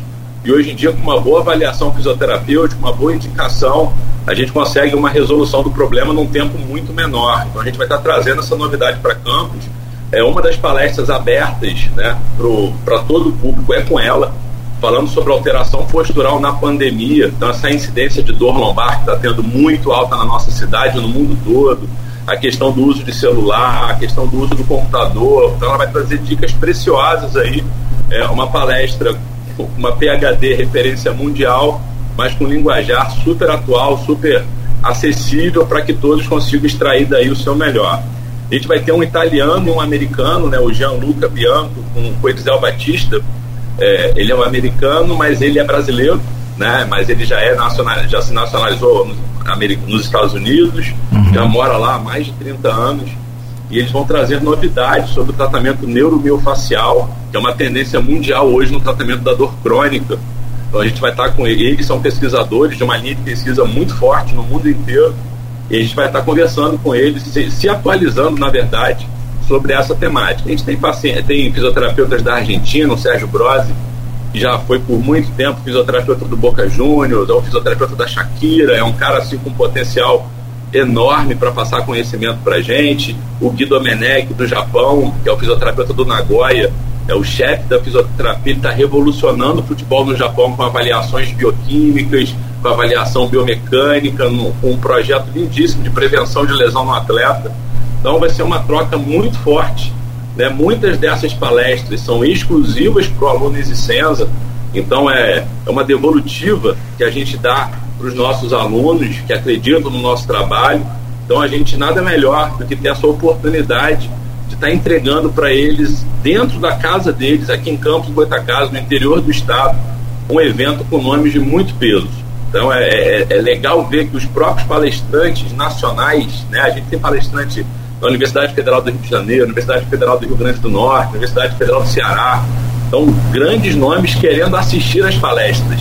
e hoje em dia com uma boa avaliação fisioterapêutica, uma boa indicação, a gente consegue uma resolução do problema num tempo muito menor. Então a gente vai estar trazendo essa novidade para campus é uma das palestras abertas né, para todo o público, é com ela, falando sobre alteração postural na pandemia. Então, essa incidência de dor lombar que está tendo muito alta na nossa cidade, no mundo todo, a questão do uso de celular, a questão do uso do computador. Então, ela vai trazer dicas preciosas aí. É uma palestra uma PhD referência mundial, mas com linguajar super atual, super acessível para que todos consigam extrair daí o seu melhor. A gente vai ter um italiano e um americano, né, o Gianluca Bianco com o Elisel Batista. É, ele é um americano, mas ele é brasileiro, né, mas ele já é nacional, já se nacionalizou nos, nos Estados Unidos, uhum. já mora lá há mais de 30 anos. E eles vão trazer novidades sobre o tratamento neuromiofacial, que é uma tendência mundial hoje no tratamento da dor crônica. Então a gente vai estar com eles, eles são pesquisadores de uma linha de pesquisa muito forte no mundo inteiro e a gente vai estar conversando com eles, se, se atualizando, na verdade, sobre essa temática. A gente tem, paciente, tem fisioterapeutas da Argentina, o Sérgio Brosi, que já foi por muito tempo fisioterapeuta do Boca Juniors, é o fisioterapeuta da Shakira, é um cara assim com potencial enorme para passar conhecimento para gente. O Gui Domenech, do Japão, que é o fisioterapeuta do Nagoya, é o chefe da fisioterapia, ele está revolucionando o futebol no Japão com avaliações bioquímicas, com avaliação biomecânica, com um projeto lindíssimo de prevenção de lesão no atleta. Então vai ser uma troca muito forte. Né? Muitas dessas palestras são exclusivas para o aluno Isicenza, então é, é uma devolutiva que a gente dá para os nossos alunos que acreditam no nosso trabalho. Então a gente nada melhor do que ter essa oportunidade de estar tá entregando para eles, dentro da casa deles, aqui em Campos Goitacazes, no interior do estado, um evento com nomes de muito peso. Então é, é, é, legal ver que os próprios palestrantes nacionais, né, a gente tem palestrante da Universidade Federal do Rio de Janeiro, Universidade Federal do Rio Grande do Norte, Universidade Federal do Ceará, então grandes nomes querendo assistir às palestras.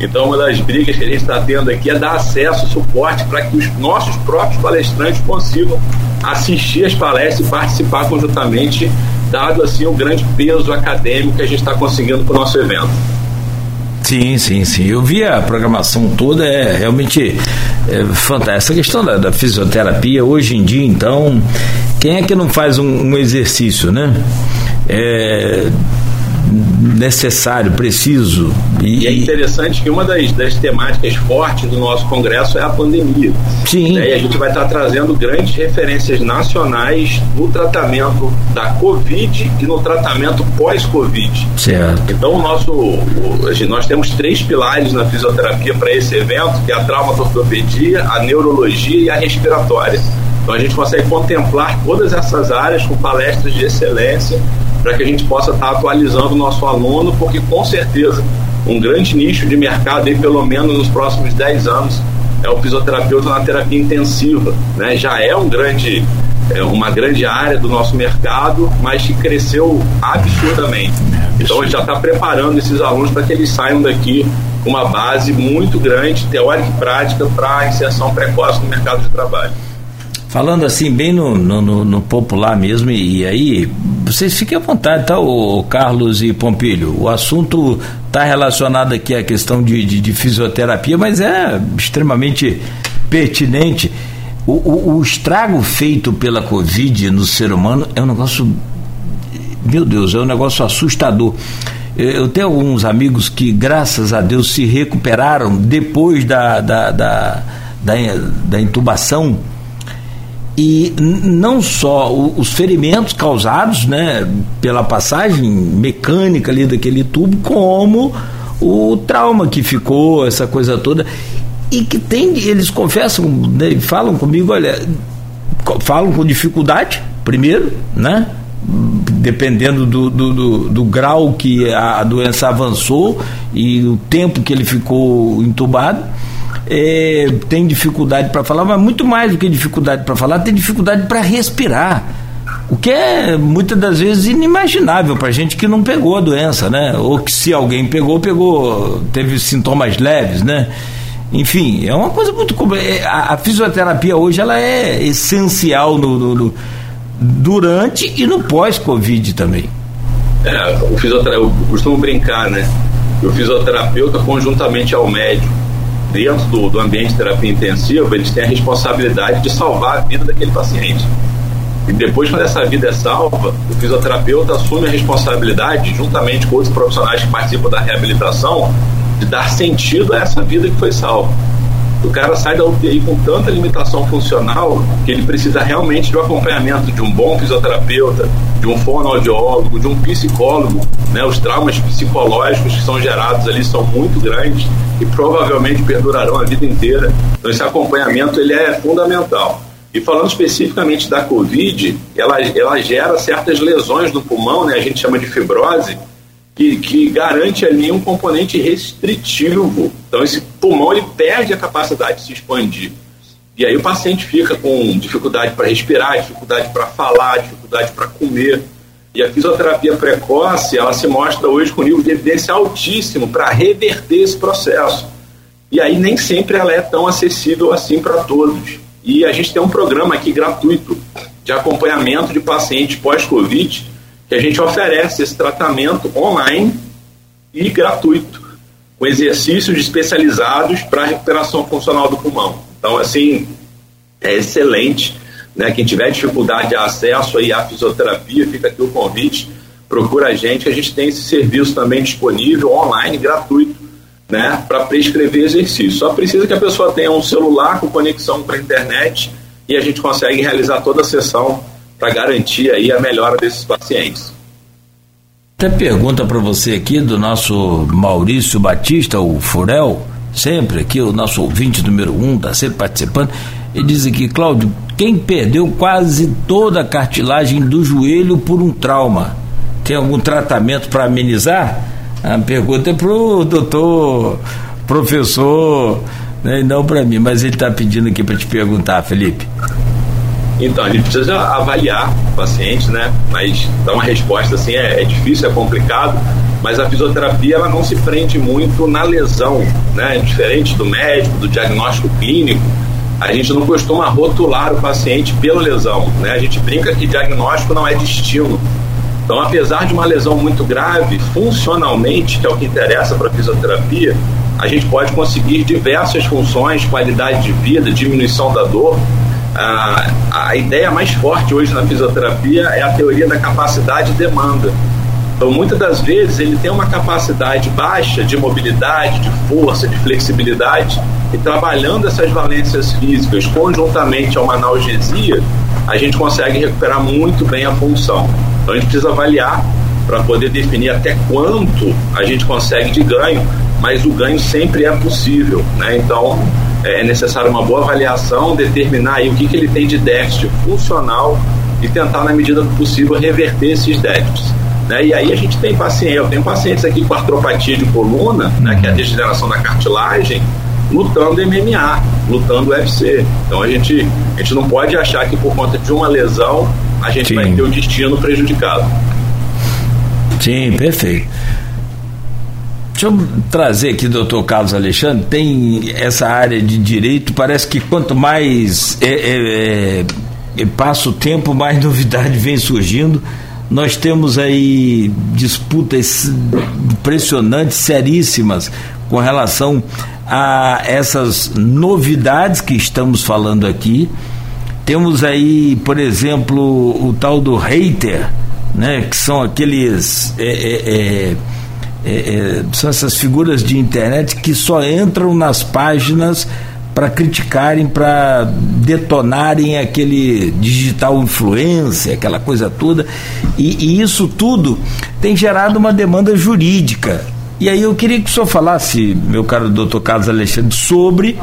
Então, uma das brigas que a gente está tendo aqui é dar acesso, suporte para que os nossos próprios palestrantes consigam assistir as palestras e participar conjuntamente, dado assim o grande peso acadêmico que a gente está conseguindo para o nosso evento. Sim, sim, sim. Eu vi a programação toda, é realmente é, fantástica. Essa questão da, da, fisioterapia, hoje em dia, então, quem é que não faz um, um exercício, né? É, necessário, preciso. E, e é interessante que uma das, das, temáticas fortes do nosso congresso é a pandemia. Sim. E a gente vai estar trazendo grandes referências nacionais no tratamento da Covid e no tratamento pós-Covid. Certo. Então, o nosso, o, nós temos três pilares na fisioterapia para esse evento, que é a traumatologia, a neurologia e a respiratória. Então, a gente consegue contemplar todas essas áreas com palestras de excelência para que a gente possa estar atualizando o nosso aluno, porque com certeza um grande nicho de mercado aí, pelo menos nos próximos 10 anos, é o fisioterapeuta na terapia intensiva. Né? Já é um grande, é uma grande área do nosso mercado, mas que cresceu absurdamente. Então a gente já está preparando esses alunos para que eles saiam daqui com uma base muito grande, teórica e prática, para a inserção precoce no mercado de trabalho. Falando assim, bem no, no, no popular mesmo, e, e, aí, vocês fiquem à vontade, tá, o Carlos e Pompilho? O assunto está relacionado aqui à questão de, de, de, fisioterapia, mas é extremamente pertinente. O, o, o estrago feito pela Covid no ser humano é um negócio. Meu Deus, é um negócio assustador. Eu tenho alguns amigos que, graças a Deus, se recuperaram depois da, da, da, da, da intubação e não só os ferimentos causados né, pela passagem mecânica ali daquele tubo, como o trauma que ficou, essa coisa toda. E que tem, eles confessam, né, falam comigo, olha, falam com dificuldade, primeiro, né? Dependendo do, do, do, do grau que a doença avançou e o tempo que ele ficou entubado é, tem dificuldade para falar, mas muito mais do que dificuldade para falar, tem dificuldade para respirar. O que é muitas das vezes inimaginável para gente que não pegou a doença, né? Ou que se alguém pegou, pegou, teve sintomas leves, né? Enfim, é uma coisa muito. É, a, a fisioterapia hoje ela é essencial no, no, no durante e no pós-Covid também. É, o fisioterapeuta, eu costumo brincar, né? O fisioterapeuta, conjuntamente ao médico, dentro do, do ambiente de terapia intensiva, eles têm a responsabilidade de salvar a vida daquele paciente. E depois, quando essa vida é salva, o fisioterapeuta assume a responsabilidade, juntamente com outros profissionais que participam da reabilitação, de dar sentido a essa vida que foi salva. O cara sai da UTI com tanta limitação funcional que ele precisa realmente do acompanhamento de um bom fisioterapeuta, de um fonoaudiólogo, de um psicólogo, né? Os traumas psicológicos que são gerados ali são muito grandes e provavelmente perdurarão a vida inteira. Então esse acompanhamento ele é fundamental. E falando especificamente da COVID, ela, ela gera certas lesões no pulmão, né? A gente chama de fibrose, que, que garante ali um componente restritivo. Então esse pulmão ele perde a capacidade de se expandir. E aí o paciente fica com dificuldade para respirar, dificuldade para falar, dificuldade para comer. E a fisioterapia precoce, ela se mostra hoje com nível de evidência altíssimo para reverter esse processo. E aí nem sempre ela é tão acessível assim para todos. E a gente tem um programa aqui gratuito de acompanhamento de pacientes pós-Covid, que a gente oferece esse tratamento online e gratuito, com exercícios especializados para recuperação funcional do pulmão. Então, assim, é excelente. Né? Quem tiver dificuldade de acesso aí à fisioterapia, fica aqui o convite, procura a gente, a gente tem esse serviço também disponível, online, gratuito, né? para prescrever exercício. Só precisa que a pessoa tenha um celular com conexão para a internet e a gente consegue realizar toda a sessão para garantir aí a melhora desses pacientes. Até pergunta para você aqui do nosso Maurício Batista, o Furel, sempre aqui, o nosso ouvinte número um, está sempre participando. Ele diz aqui, Cláudio, quem perdeu quase toda a cartilagem do joelho por um trauma, tem algum tratamento para amenizar? A pergunta é para o doutor, professor, né, não para mim, mas ele está pedindo aqui para te perguntar, Felipe. Então, a gente precisa avaliar o paciente, né? Mas dar uma resposta assim é, é difícil, é complicado mas a fisioterapia ela não se prende muito na lesão, né? Diferente do médico, do diagnóstico clínico, a gente não costuma rotular o paciente pela lesão, né? A gente brinca que diagnóstico não é destino. Então, apesar de uma lesão muito grave, funcionalmente, que é o que interessa para a fisioterapia, a gente pode conseguir diversas funções, qualidade de vida, diminuição da dor. A, a ideia mais forte hoje na fisioterapia é a teoria da capacidade e demanda. Então, muitas das vezes, ele tem uma capacidade baixa de mobilidade, de força, de flexibilidade, e trabalhando essas valências físicas conjuntamente a uma analgesia, a gente consegue recuperar muito bem a função. Então, a gente precisa avaliar para poder definir até quanto a gente consegue de ganho, mas o ganho sempre é possível, né? Então, é necessário uma boa avaliação, determinar aí o que, que ele tem de déficit funcional e tentar, na medida do possível, reverter esses déficits. Né? E aí a gente tem pacientes, eu tenho pacientes aqui com artropatia de coluna, né, que é a degeneração da cartilagem, lutando MMA, lutando UFC. Então a gente, a gente não pode achar que por conta de uma lesão a gente Sim. vai ter o destino prejudicado. Sim, perfeito. Deixa eu trazer aqui, doutor Carlos Alexandre, tem essa área de direito, parece que quanto mais é, é, é, passa o tempo, mais novidade vem surgindo nós temos aí disputas impressionantes, seríssimas, com relação a essas novidades que estamos falando aqui. Temos aí, por exemplo, o tal do hater, né, que são aqueles. É, é, é, é, são essas figuras de internet que só entram nas páginas para criticarem, para detonarem aquele digital influência, aquela coisa toda. E, e, isso tudo tem gerado uma demanda jurídica. E aí eu queria que o senhor falasse, meu caro doutor Carlos Alexandre, sobre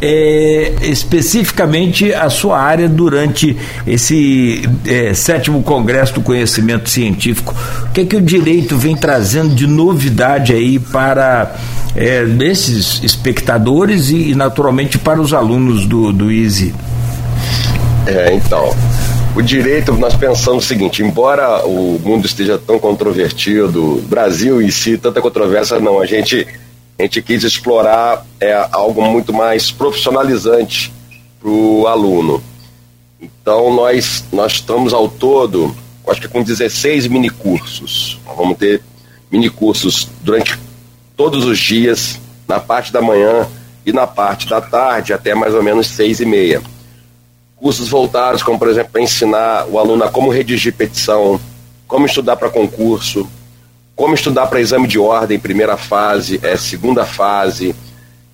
é, especificamente a sua área durante esse é, sétimo congresso do conhecimento científico. O que é que o direito vem trazendo de novidade aí para é, esses espectadores e, naturalmente para os alunos do, do ISE? É, então, o direito, nós pensamos o seguinte: embora o mundo esteja tão controvertido, Brasil em si, tanta controvérsia, não, a gente a gente quis explorar é, algo muito mais profissionalizante para o aluno. Então, nós, nós estamos ao todo, acho que com 16 minicursos. Vamos ter minicursos durante todos os dias, na parte da manhã e na parte da tarde, até mais ou menos seis e meia. Cursos voltados, como por exemplo, para ensinar o aluno a como redigir petição, como estudar para concurso, como estudar para exame de ordem, primeira fase, é, segunda fase,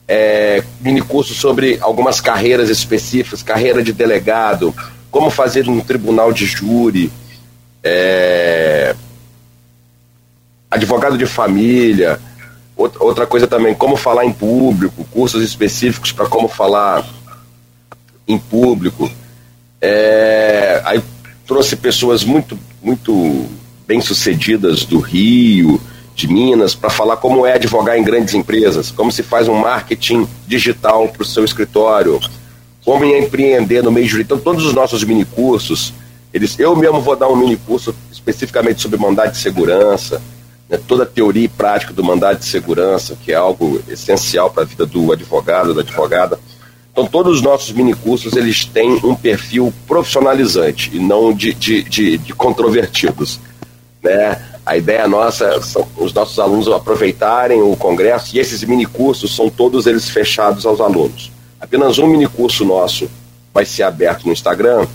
é, mini curso sobre algumas carreiras específicas, carreira de delegado, como fazer no tribunal de júri, é, advogado de família, outra coisa também, como falar em público, cursos específicos para como falar em público. É, aí trouxe pessoas muito, muito bem sucedidas do Rio, de Minas, para falar como é advogar em grandes empresas, como se faz um marketing digital para o seu escritório, como é empreender no meio jurídico. Então, todos os nossos minicursos, eles, eu mesmo vou dar um minicurso especificamente sobre mandado de segurança, né, toda a teoria e prática do mandado de segurança, que é algo essencial para a vida do advogado, da advogada. Então, todos os nossos minicursos, eles têm um perfil profissionalizante e não de, de, de, de controvertidos. Né? A ideia nossa são os nossos alunos aproveitarem o congresso e esses minicursos são todos eles fechados aos alunos. Apenas um minicurso nosso vai ser aberto no Instagram,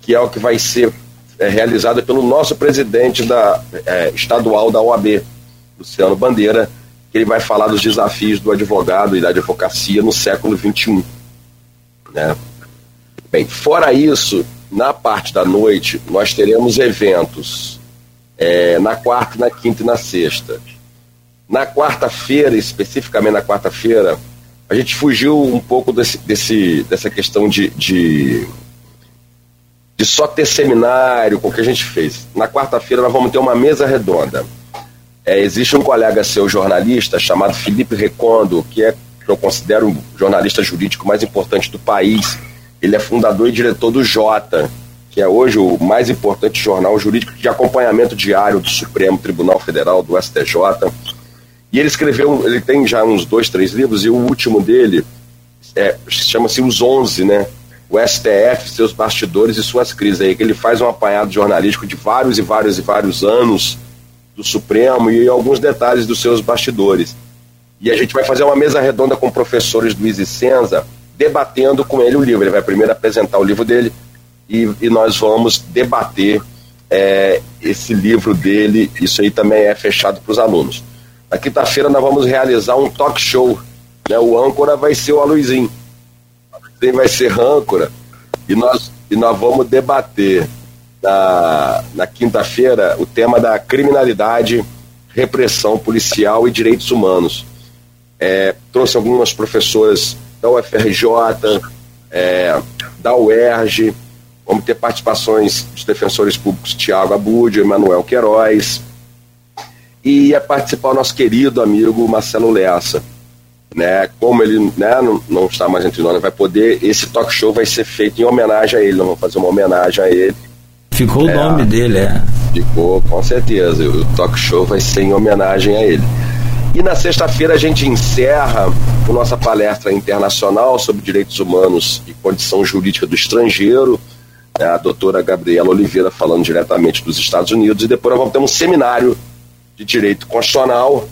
que é o que vai ser é, realizado pelo nosso presidente da é, estadual da OAB, Luciano Bandeira, que ele vai falar dos desafios do advogado e da advocacia no século XXI. Né? Bem, fora isso, na parte da noite, nós teremos eventos é, na quarta, na quinta e na sexta. Na quarta-feira, especificamente na quarta-feira, a gente fugiu um pouco desse, desse, dessa questão de, de, de só ter seminário com o que a gente fez. Na quarta-feira nós vamos ter uma mesa redonda. É, existe um colega seu jornalista chamado Felipe Recondo, que é que eu considero o jornalista jurídico mais importante do país. Ele é fundador e diretor do Jota, que é hoje o mais importante jornal jurídico de acompanhamento diário do Supremo Tribunal Federal, do STJ. E ele escreveu, ele tem já uns dois, três livros, e o último dele é, chama-se Os Onze, né? O STF, seus bastidores e suas crises. Aí que ele faz um apanhado jornalístico de vários e vários e vários anos do Supremo e alguns detalhes dos seus bastidores. E a gente vai fazer uma mesa redonda com professores do Senza, debatendo com ele o livro. Ele vai primeiro apresentar o livro dele e, e nós vamos debater é, esse livro dele. Isso aí também é fechado para os alunos. Na quinta-feira nós vamos realizar um talk show. Né? O âncora vai ser o Aluizinho. Quem vai ser âncora. E nós, e nós vamos debater na, na quinta-feira o tema da criminalidade, repressão policial e direitos humanos é, trouxe algumas professoras da UFRJ, é, da UERJ, vamos ter participações dos defensores públicos Tiago Abud, Emanuel Queiroz, e ia participar o nosso querido amigo Marcelo Lessa. Né, como ele né, não, não está mais entre nós, vai poder. Esse talk show vai ser feito em homenagem a ele. Nós vamos fazer uma homenagem a ele. Ficou é, o nome dele, é? Ficou, com certeza. O talk show vai ser em homenagem a ele. E na sexta-feira a gente encerra a nossa palestra internacional sobre direitos humanos e condição jurídica do estrangeiro. Né, a doutora Gabriela Oliveira falando diretamente dos Estados Unidos. E depois nós vamos ter um seminário de direito constitucional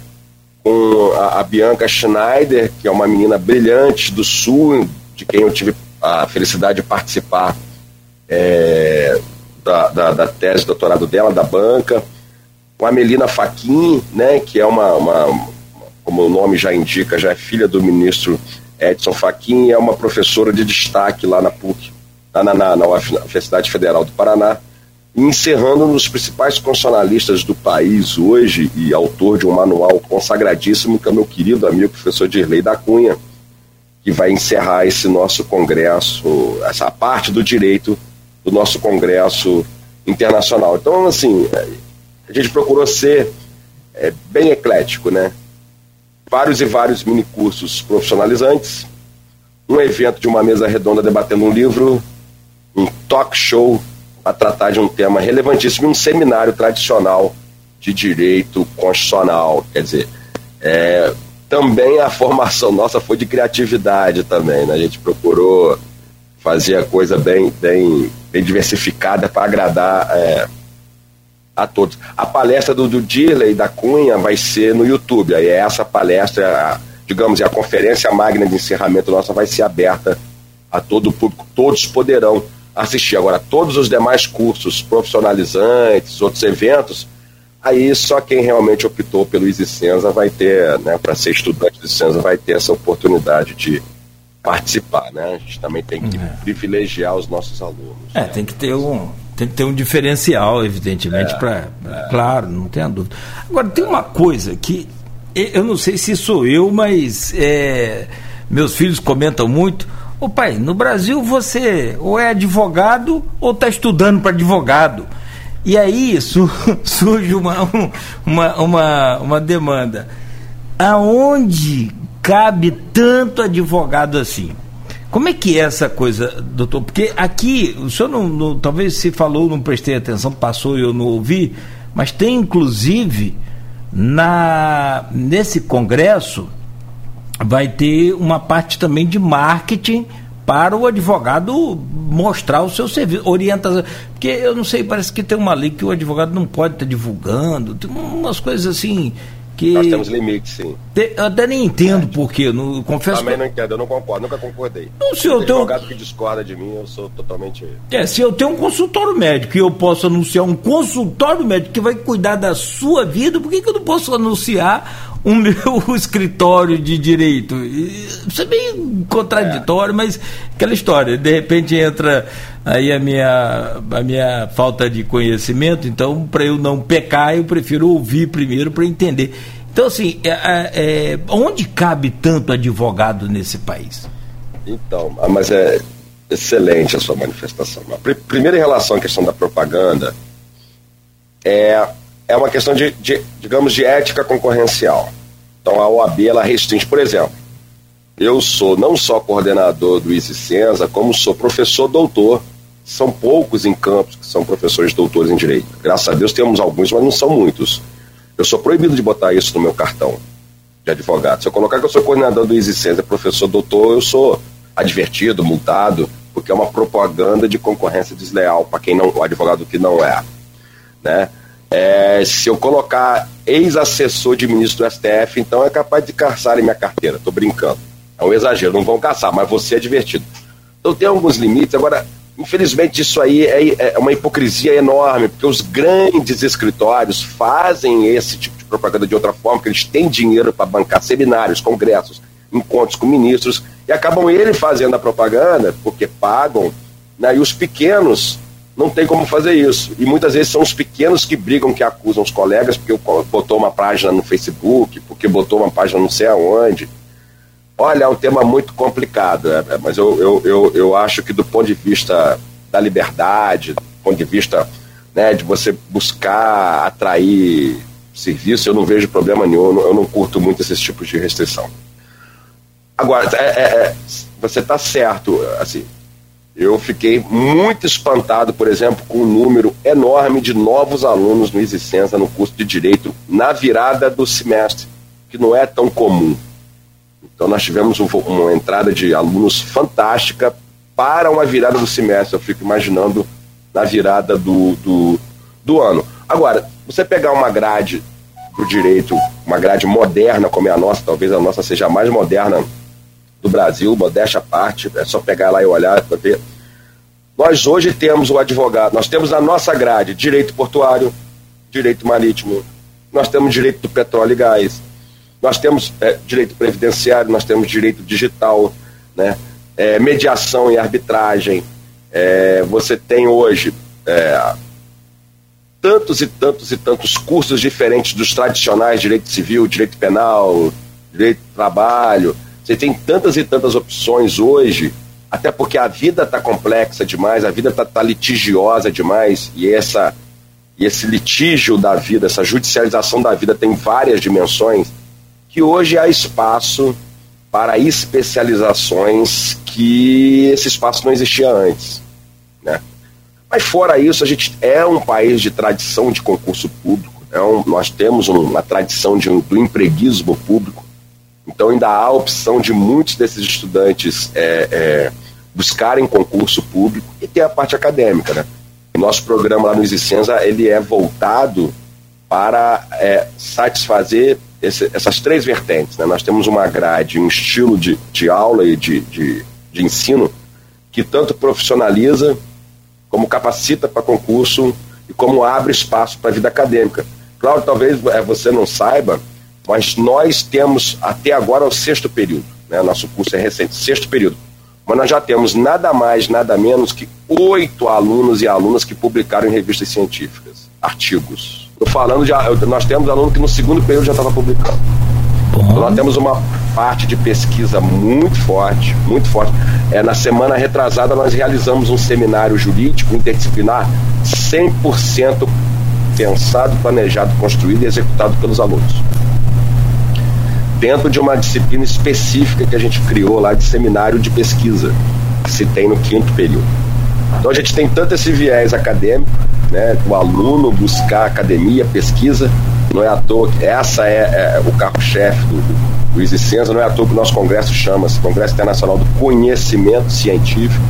com a, a Bianca Schneider, que é uma menina brilhante do Sul, de quem eu tive a felicidade de participar é, da, da, da, tese de doutorado dela, da banca, com a Melina Faquin, né, que é uma, uma, como o nome já indica, já é filha do ministro Edson Fachin é uma professora de destaque lá na PUC, na, na, na Universidade Federal do Paraná, encerrando nos principais constitucionalistas do país hoje e autor de um manual consagradíssimo, que é meu querido amigo professor Dirley da Cunha, que vai encerrar esse nosso congresso, essa parte do direito do nosso congresso internacional. Então, assim, a gente procurou ser é, bem eclético, né? vários e vários minicursos profissionalizantes, um evento de uma mesa redonda debatendo um livro, um talk show a tratar de um tema relevantíssimo um seminário tradicional de direito constitucional. Quer dizer, é, também a formação nossa foi de criatividade também, né? A gente procurou fazer a coisa bem, bem, bem diversificada para agradar é, a todos. A palestra do, do Dirley da Cunha vai ser no YouTube. Aí essa palestra, a, digamos, a conferência magna de encerramento nossa vai ser aberta a todo o público. Todos poderão assistir. Agora, todos os demais cursos profissionalizantes, outros eventos, aí só quem realmente optou pelo Senza vai ter, né, para ser estudante do Senza, vai ter essa oportunidade de participar, né? A gente também tem que é. privilegiar os nossos alunos. É, né? tem que ter um, Tem que ter um diferencial, evidentemente, é, para. É. Claro, não tenha dúvida. Agora, tem uma coisa que eu não sei se sou eu, mas é, meus filhos comentam muito. Ô pai, no Brasil você ou é advogado ou está estudando para advogado. E aí su surge uma, uma, uma, uma demanda. Aonde cabe tanto advogado assim? Como é que é essa coisa, doutor? Porque aqui, o senhor não, não, talvez se falou, não prestei atenção, passou e eu não ouvi, mas tem inclusive na nesse congresso vai ter uma parte também de marketing para o advogado mostrar o seu serviço, orientação. Porque eu não sei, parece que tem uma lei que o advogado não pode estar divulgando, tem umas coisas assim que nós temos limites, sim. eu até nem entendo porquê, não, confesso. Também que... não entendo, eu não concordo, nunca concordei. Não, se eu tenho advogado que discorda de mim, eu sou totalmente. É, se eu tenho um consultório médico e eu posso anunciar um consultório médico que vai cuidar da sua vida, por que, que eu não posso anunciar o meu escritório de direito? Isso é bem contraditório, é. mas aquela história, de repente entra aí a minha, a minha falta de conhecimento, então para eu não pecar, eu prefiro ouvir primeiro para entender. Então, assim, é, é, é, onde cabe tanto advogado nesse país? Então, ah, mas é excelente a sua manifestação. Primeiro, em relação à questão da propaganda, é, é uma questão de, de, digamos, de ética concorrencial. Então, a OAB, ela restringe, por exemplo, eu sou não só coordenador do ICICENSA, como sou professor doutor. São poucos em campos que são professores doutores em direito. Graças a Deus temos alguns, mas não são muitos. Eu sou proibido de botar isso no meu cartão de advogado. Se eu colocar que eu sou coordenador do Existência, professor doutor, eu sou advertido, multado, porque é uma propaganda de concorrência desleal para quem não, o advogado que não é, né? É, se eu colocar ex-assessor de ministro do STF, então é capaz de caçar em minha carteira. Estou brincando. É um exagero, não vão caçar, mas você é divertido. Então tem alguns limites. Agora, Infelizmente, isso aí é, é, uma hipocrisia enorme, porque os grandes escritórios fazem esse tipo de propaganda de outra forma, porque eles têm dinheiro para bancar seminários, congressos, encontros com ministros, e acabam ele fazendo a propaganda, porque pagam, né, e os pequenos não tem como fazer isso. E muitas vezes são os pequenos que brigam, que acusam os colegas, porque botou uma página no Facebook, porque botou uma página não sei aonde. Olha, é um tema muito complicado, é, é, mas eu, eu, eu, eu acho que do ponto de vista da liberdade, do ponto de vista né, de você buscar atrair serviço, eu não vejo problema nenhum, eu não curto muito esses tipos de restrição. Agora, é, é, é você está certo, assim, eu fiquei muito espantado, por exemplo, com o um número enorme de novos alunos no Isicença no curso de Direito na virada do semestre, que não é tão comum. Então nós tivemos um, uma entrada de alunos fantástica para uma virada do semestre. Eu fico imaginando na virada do, do, do ano. Agora, você pegar uma grade do direito, uma grade moderna como é a nossa, talvez a nossa seja a mais moderna do Brasil, modéstia à parte, é só pegar lá e olhar para ver. Nós hoje temos o advogado, nós temos na nossa grade direito portuário, direito marítimo, nós temos direito do petróleo e gás, nós temos é, direito previdenciário, nós temos direito digital, né? É, mediação e arbitragem. É, você tem hoje é, tantos e tantos e tantos cursos diferentes dos tradicionais direito civil, direito penal, direito do trabalho. Você tem tantas e tantas opções hoje, até porque a vida está complexa demais, a vida está tá litigiosa demais, e essa e esse litígio da vida, essa judicialização da vida tem várias dimensões que hoje há espaço para especializações que esse espaço não existia antes. Né? Mas fora isso, a gente é um país de tradição de concurso público, é um, nós temos uma tradição de, do empreguismo público, então ainda há a opção de muitos desses estudantes é, é, buscarem concurso público e ter a parte acadêmica. Né? O nosso programa lá no Isicenza, ele é voltado para é, satisfazer esse, essas três vertentes. Né? Nós temos uma grade, um estilo de, de aula e de, de, de ensino que tanto profissionaliza, como capacita para concurso e como abre espaço para a vida acadêmica. Claro, talvez é, você não saiba, mas nós temos até agora o sexto período. Né? Nosso curso é recente, sexto período. mas nós já temos nada mais, nada menos que oito alunos e alunas que publicaram em revistas científicas, artigos. Estou falando de. Nós temos aluno que no segundo período já estava publicando. Então, nós temos uma parte de pesquisa muito forte, muito forte. É, na semana retrasada, nós realizamos um seminário jurídico interdisciplinar 100% pensado, planejado, construído e executado pelos alunos. Dentro de uma disciplina específica que a gente criou lá de seminário de pesquisa, que se tem no quinto período. Então a gente tem tanto esse viés acadêmico, né, o aluno buscar academia, pesquisa, não é à toa que essa é, é o carro-chefe do, do Luiz não é à toa que o nosso congresso chama-se Congresso Internacional do Conhecimento Científico,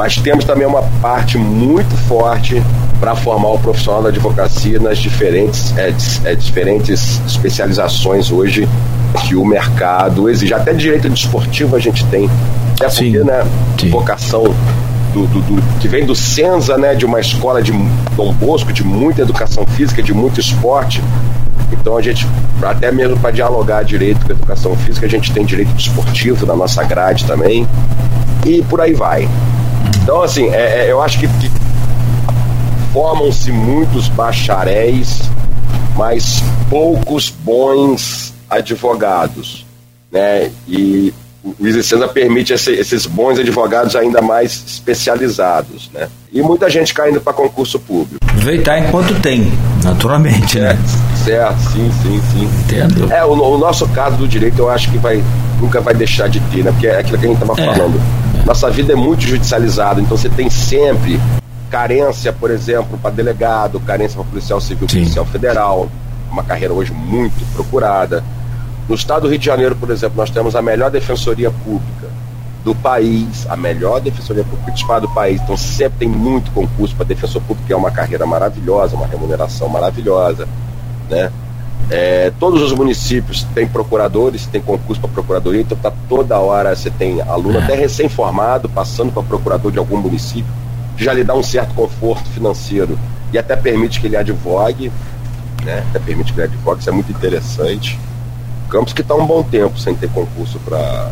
mas temos também uma parte muito forte para formar o profissional da advocacia nas diferentes, é, é, diferentes especializações hoje que o mercado exige. Até direito desportivo a gente tem. Até porque, Sim. né, Sim. vocação do, do, do, que vem do Senza, né, de uma escola de Dom Bosco, de muita educação física, de muito esporte. Então a gente, até mesmo para dialogar direito com a educação física, a gente tem direito desportivo na nossa grade também. E por aí vai. Então, assim, é, é, eu acho que, que formam-se muitos bacharéis, mas poucos bons advogados. Né? E o Licença permite esse, esses bons advogados ainda mais especializados, né? E muita gente caindo para concurso público. Aproveitar enquanto tem, naturalmente, né? Certo, sim, sim, sim. Entendo. É, o, o, nosso caso do direito eu acho que vai, nunca vai deixar de ter, né? Porque é aquilo que a gente estava é. falando. Nossa vida é muito judicializada, então você tem sempre carência, por exemplo, para delegado, carência para policial civil, sim. policial federal, uma carreira hoje muito procurada no estado do Rio de Janeiro, por exemplo, nós temos a melhor defensoria pública do país, a melhor defensoria pública do país. Então sempre tem muito concurso para defensor público, que é uma carreira maravilhosa, uma remuneração maravilhosa, né? É, todos os municípios têm procuradores, tem concurso para procuradoria, então tá toda hora você tem aluno até recém-formado passando para procurador de algum município, que já lhe dá um certo conforto financeiro e até permite que ele advogue, né? Até permite que ele advogue, isso é muito interessante. Campos que está um bom tempo sem ter concurso para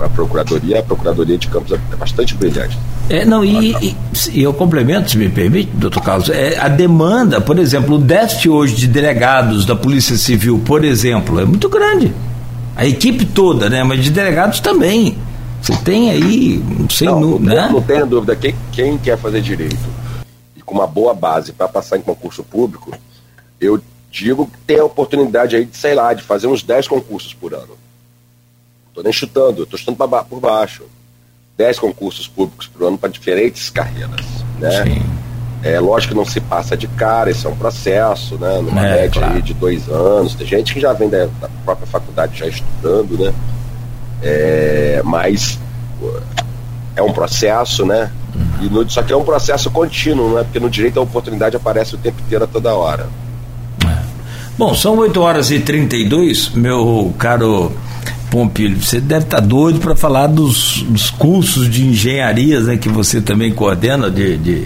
a Procuradoria. A Procuradoria de Campos é bastante brilhante. É, não, e, e, eu complemento, se me permite, doutor Carlos, é, a demanda, por exemplo, o déficit hoje de delegados da Polícia Civil, por exemplo, é muito grande. A equipe toda, né? Mas de delegados também. Você tem aí, sem não, não, né? não tenha dúvida, quem, quem quer fazer direito e com uma boa base para passar em concurso público, eu digo que tem a oportunidade aí de, sei lá, de fazer uns 10 concursos por ano. Tô nem chutando, tô chutando pra, por baixo. 10 concursos públicos por ano para diferentes carreiras, né? Sim. É lógico que não se passa de cara, isso é um processo, né? Numa é, média claro. de dois anos. Tem gente que já vem da, da própria faculdade já estudando, né? É, mas é um processo, né? Uhum. E no, só que é um processo contínuo, né? Porque no direito a oportunidade aparece o tempo inteiro a toda hora. Bom, são 8 horas e 32, meu caro Pompilho. Você deve estar tá doido para falar dos, dos, cursos de engenharias né, que você também coordena, de, de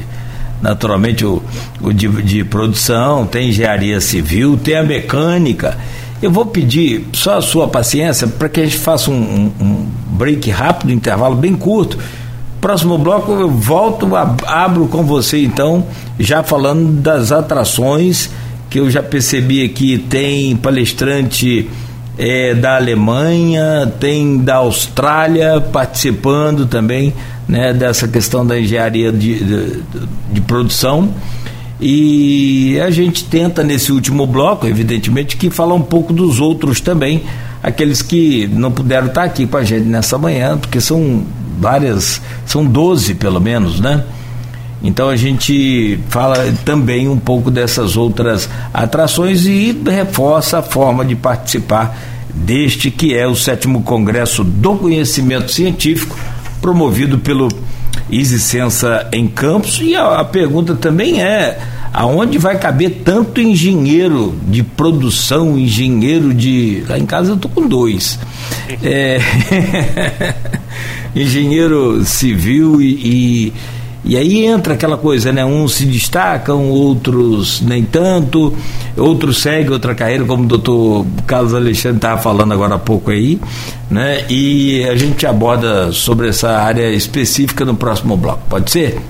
naturalmente o, o de, de, produção, tem engenharia civil, tem a mecânica. Eu vou pedir só a sua paciência para que a gente faça um, um break rápido, um intervalo bem curto. Próximo bloco eu volto, abro com você então, já falando das atrações que eu já percebi aqui, tem palestrante é, da Alemanha, tem da Austrália participando também né, dessa questão da engenharia de, de, de produção. E a gente tenta nesse último bloco, evidentemente, que falar um pouco dos outros também, aqueles que não puderam estar aqui com a gente nessa manhã, porque são várias, são 12 pelo menos, né? Então a gente fala também um pouco dessas outras atrações e reforça a forma de participar deste que é o sétimo Congresso do Conhecimento Científico, promovido pelo Isicença em Campos. E a, a pergunta também é aonde vai caber tanto engenheiro de produção, engenheiro de. Lá em casa eu tô com dois. É... engenheiro civil e, e e aí entra aquela coisa, né? Uns se destacam, outros nem tanto, outros seguem outra carreira, como o doutor Carlos Alexandre estava falando agora há pouco aí, né? E a gente aborda sobre essa área específica no próximo bloco. Pode ser?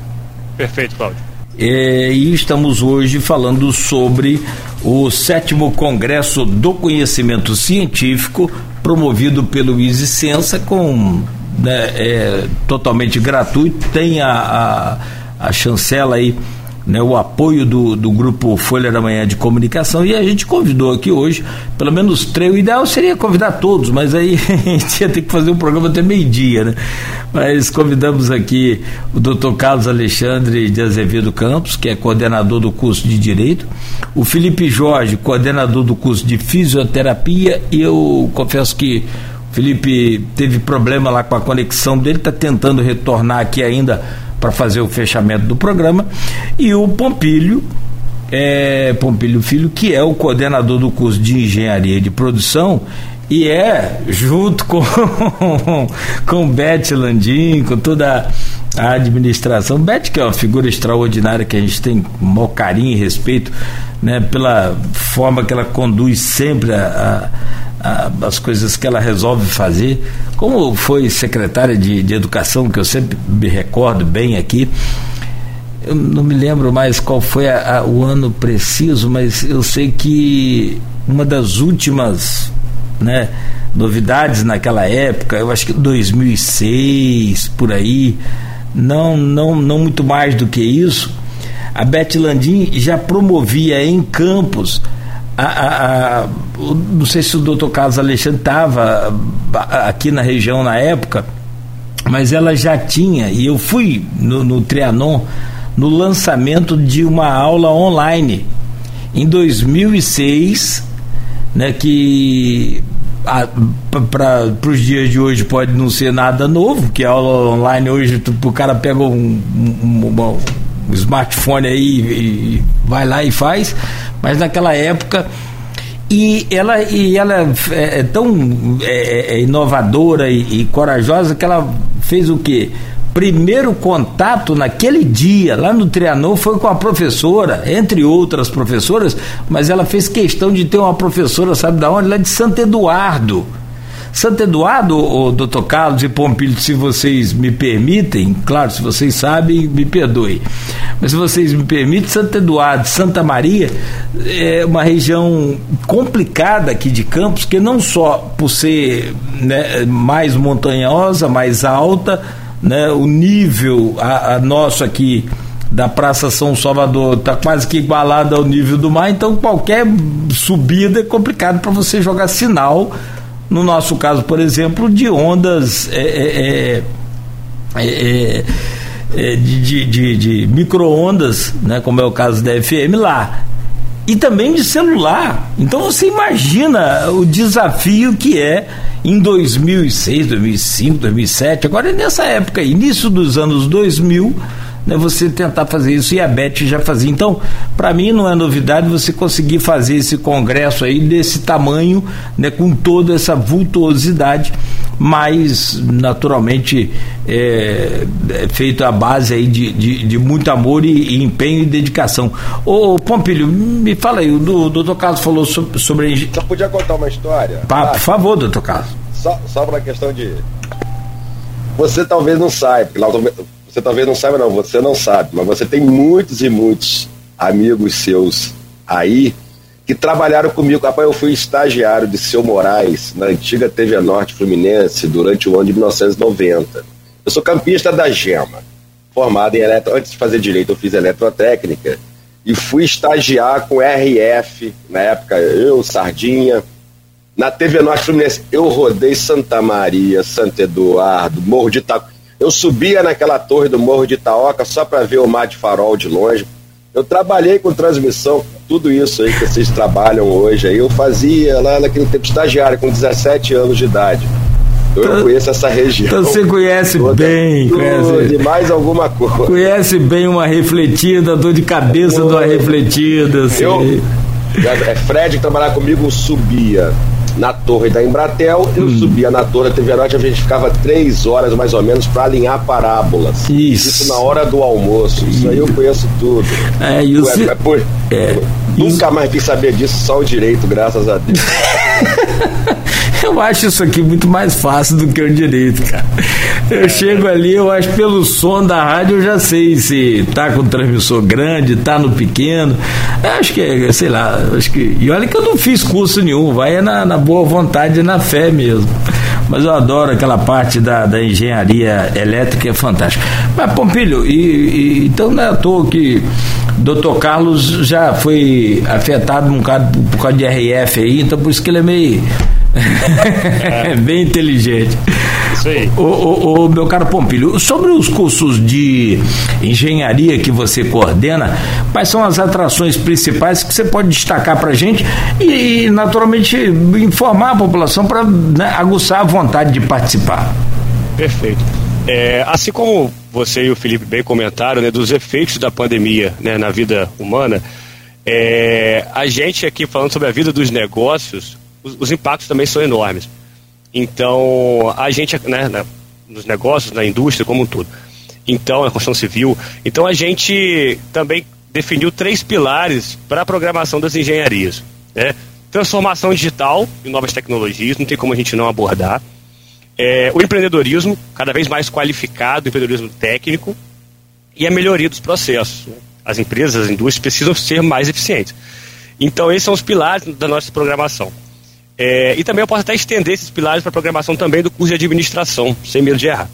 Perfeito, Cláudio. É, e estamos hoje falando sobre o sétimo Congresso do Conhecimento Científico, promovido pelo Isicença, com né, é, totalmente gratuito. Tem a, a, a chancela aí né, o apoio do, do grupo Folha da Manhã de Comunicação e a gente convidou aqui hoje, pelo menos três. O ideal seria convidar todos, mas aí a gente ia ter que fazer um programa até meio-dia, né? Mas convidamos aqui o doutor Carlos Alexandre de Azevedo Campos, que é coordenador do curso de Direito, o Felipe Jorge, coordenador do curso de Fisioterapia, e eu confesso que Felipe teve problema lá com a conexão dele, está tentando retornar aqui ainda para fazer o fechamento do programa, e o Pompílio, é, Pompílio Filho, que é o coordenador do curso de Engenharia de Produção e é, junto com, com Beth Landim, com toda a administração, Beth que é uma figura extraordinária que a gente tem maior carinho e respeito né, pela forma que ela conduz sempre a, a, as coisas que ela resolve fazer, como foi secretária de, de Educação, que eu sempre me recordo bem aqui, eu não me lembro mais qual foi a, a, o ano preciso, mas eu sei que uma das últimas né, novidades naquela época, eu acho que 2006, por aí, não, não, não muito mais do que isso, a Beth Landim já promovia em campos a, a, não sei se o doutor Carlos Alexandre estava aqui na região na época, mas ela já tinha, e eu fui no, no Trianon no lançamento de uma aula online em 2006, né, que para os dias de hoje pode não ser nada novo, que a aula online hoje o cara pega um, um, um, um smartphone aí e vai lá e faz, mas naquela época e ela, e ela é, é tão é, é inovadora e, e, corajosa que ela fez o quê? Primeiro contato naquele dia, lá no Trianon, foi com a professora, entre outras professoras, mas ela fez questão de ter uma professora, sabe da onde? Lá de Santo Eduardo Santo Eduardo, o doutor Carlos e Pompilho, se vocês me permitem, claro, se vocês sabem, me perdoe. Mas se vocês me permitem, Santo Eduardo, Santa Maria é uma região complicada aqui de Campos, que não só por ser né, mais montanhosa, mais alta, né, o nível a, a nosso aqui da Praça São Salvador está quase que igualado ao nível do mar, então qualquer subida é complicado para você jogar sinal no nosso caso, por exemplo, de ondas é, é, é, é, é de, de, de micro-ondas, né, como é o caso da FM lá. E também de celular. Então você imagina o desafio que é em 2006, 2005, 2007, agora nessa época, início dos anos 2000 né, você tentar fazer isso e a Beth já fazia. Então, para mim não é novidade você conseguir fazer esse congresso aí desse tamanho, né, com toda essa vultuosidade, mas naturalmente é, é feito a base aí de, de, de muito amor e, e, empenho e dedicação. Ô Pompilho, me fala aí, o doutor Carlos falou sobre. sobre... Só podia contar uma história? Pá, por favor, doutor Carlos. Só, só para a questão de. Você talvez não saiba, você talvez não saiba, não, você não sabe, mas você tem muitos e muitos amigos seus aí que trabalharam comigo. Rapaz, eu fui estagiário de seu Moraes na antiga TV Norte Fluminense durante o ano de 1990. Eu sou campista da Gema, formado em eletro. Antes de fazer direito, eu fiz eletrotécnica e fui estagiar com RF, na época eu, Sardinha. Na TV Norte Fluminense, eu rodei Santa Maria, Santo Eduardo, Morro de Itaco. Eu subia naquela torre do Morro de Itaoca só para ver o mar de farol de longe. Eu trabalhei com transmissão, tudo isso aí que vocês trabalham hoje. Aí eu fazia lá naquele tempo estagiário, com 17 anos de idade. Eu então, conheço essa região. Então você conhece toda, bem, conhece. De mais alguma coisa. Conhece bem uma refletida, dor de cabeça de uma refletida. Assim. Eu, é Fred que trabalhava comigo subia na torre da Embratel, eu hum. subia na torre da TV Norte, a gente ficava três horas mais ou menos para alinhar parábolas. Isso. Isso na hora do almoço. Isso aí eu conheço tudo. É, o Ué, é, por... é, Nunca mais quis saber disso, só o direito, graças a Deus. Eu acho isso aqui muito mais fácil do que o direito, cara. Eu chego ali, eu acho pelo som da rádio eu já sei se tá com o transmissor grande, tá no pequeno. Eu acho que, sei lá, acho que. E olha que eu não fiz curso nenhum, vai é na, na boa vontade e na fé mesmo. Mas eu adoro aquela parte da, da engenharia elétrica, é fantástico. Mas, Pompilho, e, e, então não é à toa que Dr. Carlos já foi afetado um bocado por, por causa de RF aí, então por isso que ele é meio. É. bem inteligente. Isso aí. O, o, o, meu caro Pompilho, sobre os cursos de engenharia que você coordena, quais são as atrações principais que você pode destacar para a gente e, e, naturalmente, informar a população para né, aguçar a vontade de participar? Perfeito. É, assim como você e o Felipe bem comentaram, né, dos efeitos da pandemia né, na vida humana, é, a gente aqui falando sobre a vida dos negócios, os, os impactos também são enormes. Então, a gente, né, na, nos negócios, na indústria como um todo, então, na construção civil, então a gente também definiu três pilares para a programação das engenharias. Né? Transformação digital e novas tecnologias, não tem como a gente não abordar. É, o empreendedorismo, cada vez mais qualificado, empreendedorismo técnico, e a melhoria dos processos. Né? As empresas, as indústrias precisam ser mais eficientes. Então, esses são os pilares da nossa programação. É, e também eu posso até estender esses pilares para programação também do curso de administração, sem medo de errar.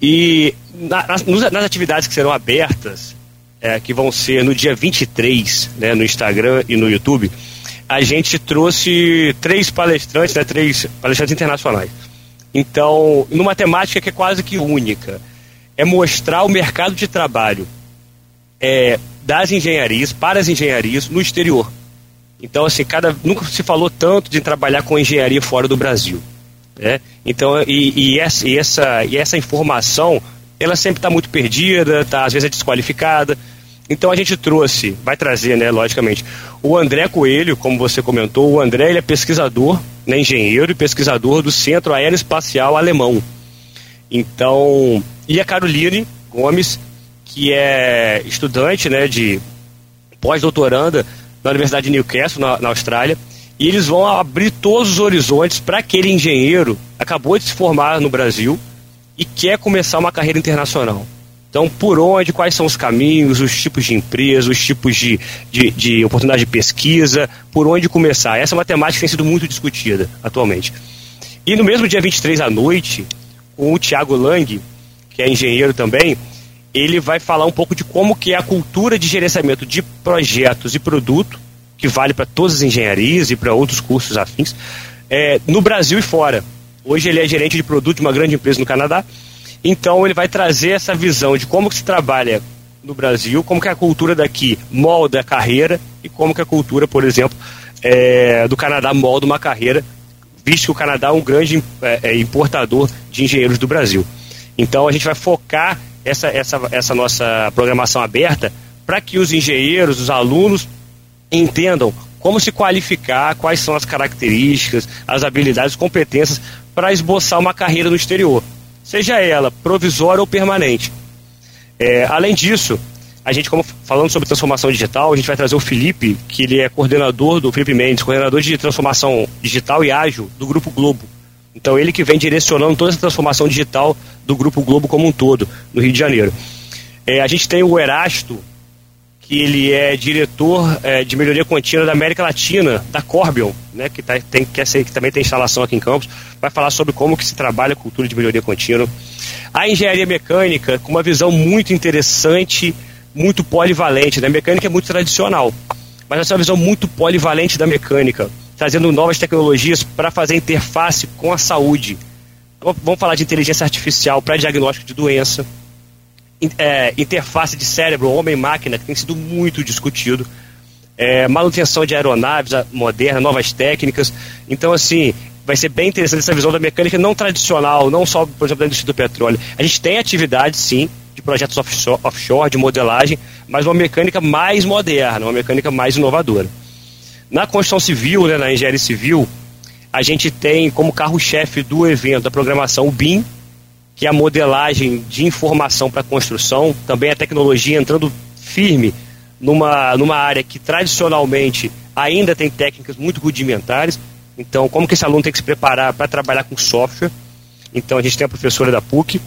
E na, nas, nas, atividades que serão abertas, é, que vão ser no dia 23, né, no Instagram e no YouTube, a gente trouxe três palestrantes, né, três palestrantes internacionais. Então, numa temática que é quase que única, é mostrar o mercado de trabalho é, das engenharias, para as engenharias, no exterior. Então, assim, cada, nunca se falou tanto de trabalhar com engenharia fora do Brasil. Né? Então, e, e, essa, e, essa, e essa informação, ela sempre está muito perdida, tá, às vezes é desqualificada. Então a gente trouxe, vai trazer, né, logicamente, o André Coelho, como você comentou, o André ele é pesquisador, né, engenheiro e pesquisador do Centro Aeroespacial Alemão. Então, e a Caroline Gomes, que é estudante, né, de pós-doutoranda na Universidade de Newcastle, na, na Austrália, e eles vão abrir todos os horizontes para aquele engenheiro acabou de se formar no Brasil e quer começar uma carreira internacional. Então, por onde, quais são os caminhos, os tipos de empresa, os tipos de, de, de oportunidade de pesquisa, por onde começar? Essa uma temática que tem sido muito discutida atualmente. E no mesmo dia 23 à noite, com o Tiago Lang, que é engenheiro também, ele vai falar um pouco de como que é a cultura de gerenciamento de projetos e produto, que vale para todas as engenharias e para outros cursos afins, é, no Brasil e fora. Hoje ele é gerente de produto de uma grande empresa no Canadá, então ele vai trazer essa visão de como que se trabalha no Brasil, como que a cultura daqui molda a carreira e como que a cultura, por exemplo, é, do Canadá molda uma carreira, visto que o Canadá é um grande é, é importador de engenheiros do Brasil. Então a gente vai focar essa, essa, essa nossa programação aberta para que os engenheiros, os alunos, entendam como se qualificar, quais são as características, as habilidades, competências para esboçar uma carreira no exterior, seja ela provisória ou permanente. É, além disso, a gente, como falando sobre transformação digital, a gente vai trazer o Felipe, que ele é coordenador do Felipe Mendes, coordenador de transformação digital e ágil do Grupo Globo. Então ele que vem direcionando toda essa transformação digital do Grupo Globo como um todo, no Rio de Janeiro. É, a gente tem o Erasto, que ele é diretor é, de melhoria contínua da América Latina, da Corbion, né, que, tá, tem, que, ser, que também tem instalação aqui em Campos, vai falar sobre como que se trabalha a cultura de melhoria contínua. A engenharia mecânica, com uma visão muito interessante, muito polivalente. Né? A mecânica é muito tradicional, mas essa é uma visão muito polivalente da mecânica trazendo novas tecnologias para fazer interface com a saúde. Vamos falar de inteligência artificial para diagnóstico de doença, é, interface de cérebro homem-máquina, que tem sido muito discutido, é, manutenção de aeronaves modernas, novas técnicas. Então, assim, vai ser bem interessante essa visão da mecânica não tradicional, não só, por exemplo, da indústria do petróleo. A gente tem atividade, sim, de projetos offshore, offshore de modelagem, mas uma mecânica mais moderna, uma mecânica mais inovadora. Na construção civil, né, na engenharia civil, a gente tem como carro-chefe do evento da programação BIM, que é a modelagem de informação para construção, também a tecnologia entrando firme numa, numa área que tradicionalmente ainda tem técnicas muito rudimentares, Então, como que esse aluno tem que se preparar para trabalhar com software? Então, a gente tem a professora da PUC,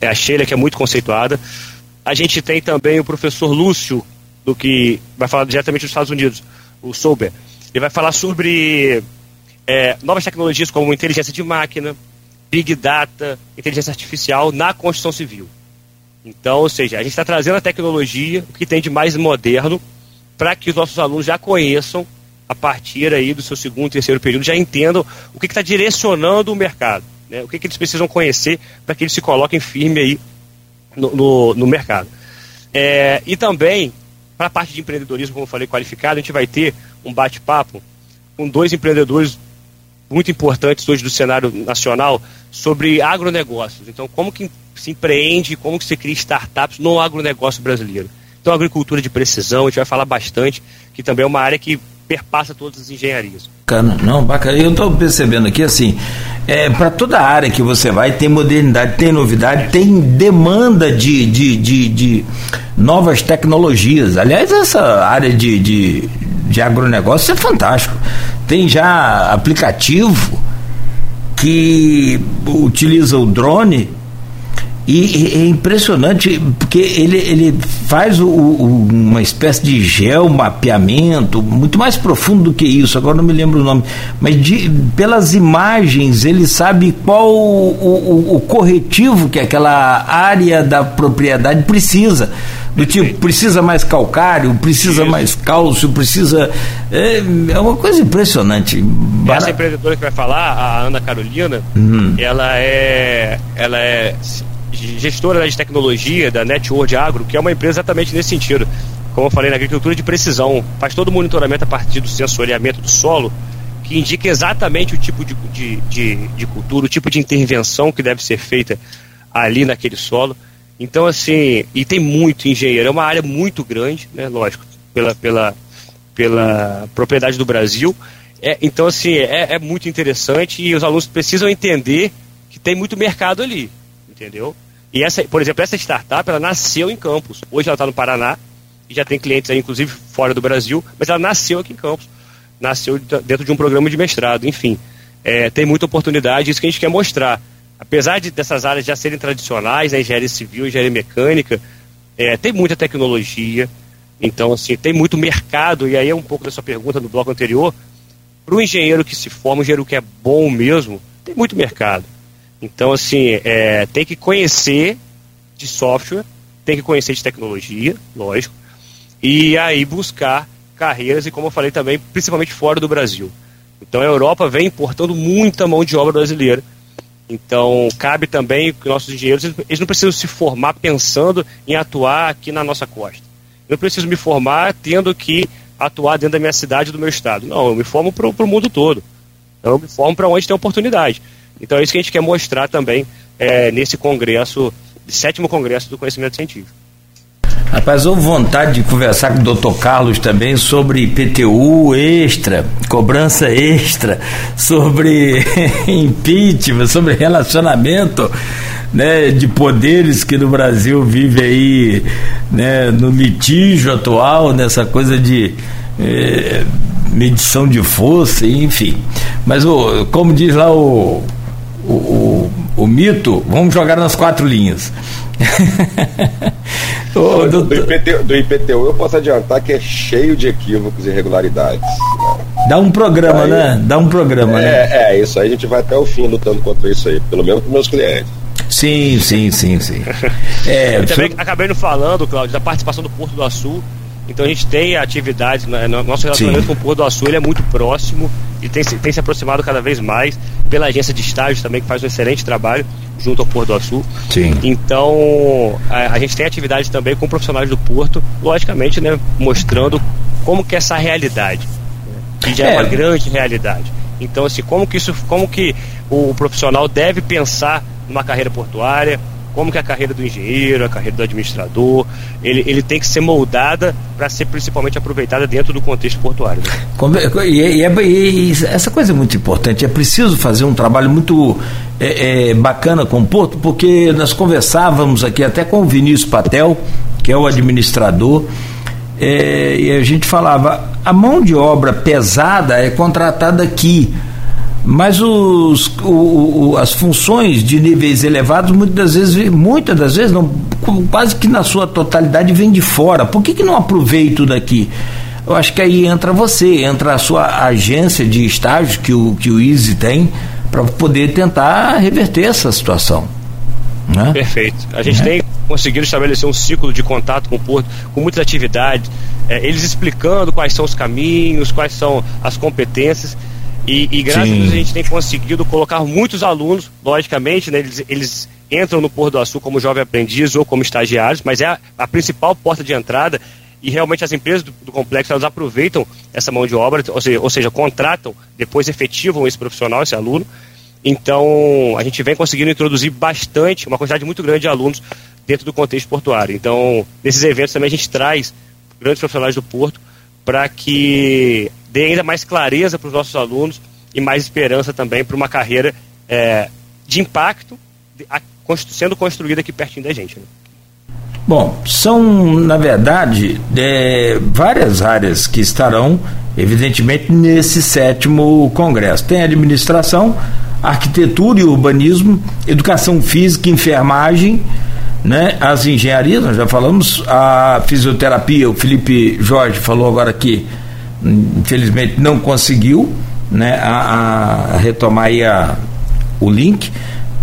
é a Sheila, que é muito conceituada. A gente tem também o professor Lúcio, do que vai falar diretamente dos Estados Unidos, o Souber. Ele vai falar sobre é, novas tecnologias como inteligência de máquina, big data, inteligência artificial na construção civil. Então, ou seja, a gente está trazendo a tecnologia, o que tem de mais moderno, para que os nossos alunos já conheçam a partir aí do seu segundo, terceiro período, já entendam o que está direcionando o mercado, né? o que, que eles precisam conhecer para que eles se coloquem firme aí no, no, no mercado. É, e também, para a parte de empreendedorismo, como eu falei, qualificado, a gente vai ter um bate-papo com dois empreendedores muito importantes hoje do cenário nacional sobre agronegócios. Então, como que se empreende, como que se cria startups no agronegócio brasileiro. Então, agricultura de precisão, a gente vai falar bastante, que também é uma área que perpassa todas as engenharias. Bacana, não, bacana. Eu estou percebendo aqui assim, é, para toda área que você vai, tem modernidade, tem novidade, tem demanda de, de, de, de novas tecnologias. Aliás, essa área de, de, de agronegócio é fantástico. Tem já aplicativo que utiliza o drone e é impressionante, porque ele, ele faz o, o, uma espécie de geomapeamento muito mais profundo do que isso, agora não me lembro o nome, mas de, pelas imagens ele sabe qual o, o, corretivo que aquela área da propriedade precisa. Do tipo, precisa mais calcário, precisa Isso. mais cálcio, precisa. É, é, uma coisa impressionante. Essa empreendedora que vai falar, a Ana Carolina, uhum. ela é. Ela é gestora de tecnologia da Network Agro, que é uma empresa exatamente nesse sentido. Como eu falei, na agricultura de precisão, faz todo o monitoramento a partir do sensoriamento do solo, que indica exatamente o tipo de, de, de, de cultura, o tipo de intervenção que deve ser feita ali naquele solo. Então, assim, e tem muito engenheiro, é uma área muito grande, né, lógico, pela, pela, pela propriedade do Brasil. É, então, assim, é, é muito interessante e os alunos precisam entender que tem muito mercado ali, entendeu? E essa, por exemplo, essa startup, ela nasceu em Campos. Hoje ela está no Paraná e já tem clientes aí, inclusive fora do Brasil, mas ela nasceu aqui em Campos. Nasceu dentro de um programa de mestrado, enfim. É, tem muita oportunidade, isso que a gente quer mostrar. Apesar de dessas áreas já serem tradicionais, né, engenharia civil, engenharia mecânica, é, tem muita tecnologia, então assim, tem muito mercado, e aí é um pouco da sua pergunta no bloco anterior, para o engenheiro que se forma, um engenheiro que é bom mesmo, tem muito mercado. Então, assim, é, tem que conhecer de software, tem que conhecer de tecnologia, lógico, e aí buscar carreiras, e como eu falei também, principalmente fora do Brasil. Então, a Europa vem importando muita mão de obra brasileira. Então, cabe também que nossos engenheiros, eles não precisam se formar pensando em atuar aqui na nossa costa. Eu não preciso me formar tendo que atuar dentro da minha cidade, do meu estado. Não, eu me formo para o mundo todo. Então, eu me formo para onde tem oportunidade. Então é isso que a gente quer mostrar também é, nesse congresso, sétimo congresso do conhecimento científico. Rapaz, houve vontade de conversar com o doutor Carlos também sobre PTU extra, cobrança extra, sobre impeachment, sobre relacionamento né, de poderes que no Brasil vive aí né, no litígio atual, nessa coisa de eh, medição de força, enfim. Mas o, como diz lá o o, o, o mito, vamos jogar nas quatro linhas. o, do, do, IPTU, do, IPTU, eu posso adiantar que é cheio de equívocos e irregularidades. Dá um programa, aí, né? Dá um programa, é, né? É, isso aí a gente vai até o fim lutando contra isso aí, pelo menos para meus clientes. Sim, sim, sim, sim. É, eu também acabei não falando, Cláudio, da participação do Porto do Açul então a gente tem atividades, né, nosso relacionamento Sim. com o Porto do Açu é muito próximo e tem, tem se aproximado cada vez mais pela agência de estágios também, que faz um excelente trabalho junto ao Porto do Açu. Sim. Então a, a gente tem atividades também com profissionais do Porto, logicamente, né, mostrando como que é essa realidade. Que já é. é uma grande realidade. Então, assim, como que isso, como que o profissional deve pensar numa carreira portuária, como que é a carreira do engenheiro, a carreira do administrador, ele, ele tem que ser moldada para ser principalmente aproveitada dentro do contexto portuário. Né? E, e, e, e, essa coisa é muito importante. É preciso fazer um trabalho muito é, é, bacana com o Porto, porque nós conversávamos aqui até com o Vinícius Patel, que é o administrador, é, e a gente falava, a mão de obra pesada é contratada aqui mas os, o, o, as funções de níveis elevados muitas das vezes, muitas das vezes, não, quase que na sua totalidade vem de fora. Por que, que não aproveito daqui? Eu acho que aí entra você, entra a sua agência de estágios que o, que o Easy tem para poder tentar reverter essa situação. Né? Perfeito. A gente é. tem conseguido estabelecer um ciclo de contato com o Porto, com muitas atividades, é, eles explicando quais são os caminhos, quais são as competências. E, e graças Sim. a Deus a gente tem conseguido colocar muitos alunos, logicamente, né, eles, eles entram no Porto do Açu como jovem aprendiz ou como estagiários, mas é a, a principal porta de entrada e realmente as empresas do, do, complexo elas aproveitam essa mão de obra, ou seja, ou seja, contratam, depois efetivam esse profissional, esse aluno. Então, a gente vem conseguindo introduzir bastante, uma quantidade muito grande de alunos dentro do contexto portuário. Então, nesses eventos também a gente traz grandes profissionais do Porto para que dê ainda mais clareza para os nossos alunos e mais esperança também para uma carreira é, de impacto de, a, sendo construída aqui pertinho da gente. Né? Bom, são, na verdade, é, várias áreas que estarão, evidentemente, nesse sétimo congresso. Tem administração, arquitetura e urbanismo, educação física, enfermagem, né? As engenharias, nós já falamos, a fisioterapia, o Felipe Jorge falou agora que infelizmente não conseguiu, né, a, a retomar aí a, o link.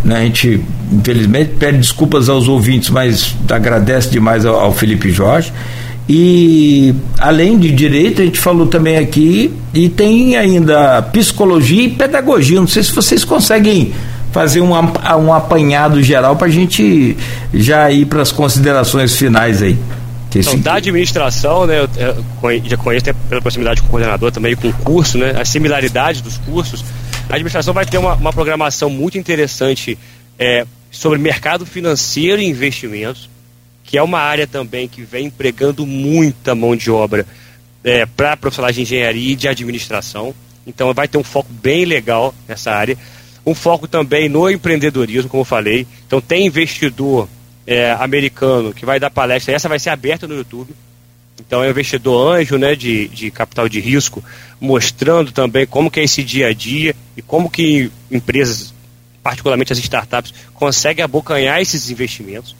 Né, a gente, infelizmente, pede desculpas aos ouvintes, mas agradece demais ao, ao Felipe Jorge. E além de direito, a gente falou também aqui, e tem ainda psicologia e pedagogia. Não sei se vocês conseguem fazer um, um apanhado geral para a gente já ir para as considerações finais aí. Então, da administração, né, eu já conheço pela proximidade com o coordenador também com o curso, né, a similaridade dos cursos. A administração vai ter uma, uma programação muito interessante é, sobre mercado financeiro e investimentos, que é uma área também que vem empregando muita mão de obra é, para profissionais de engenharia e de administração. Então vai ter um foco bem legal nessa área. Um foco também no empreendedorismo, como eu falei. Então tem investidor é, americano que vai dar palestra, essa vai ser aberta no YouTube. Então é um investidor anjo né, de, de capital de risco, mostrando também como que é esse dia a dia e como que empresas, particularmente as startups, conseguem abocanhar esses investimentos.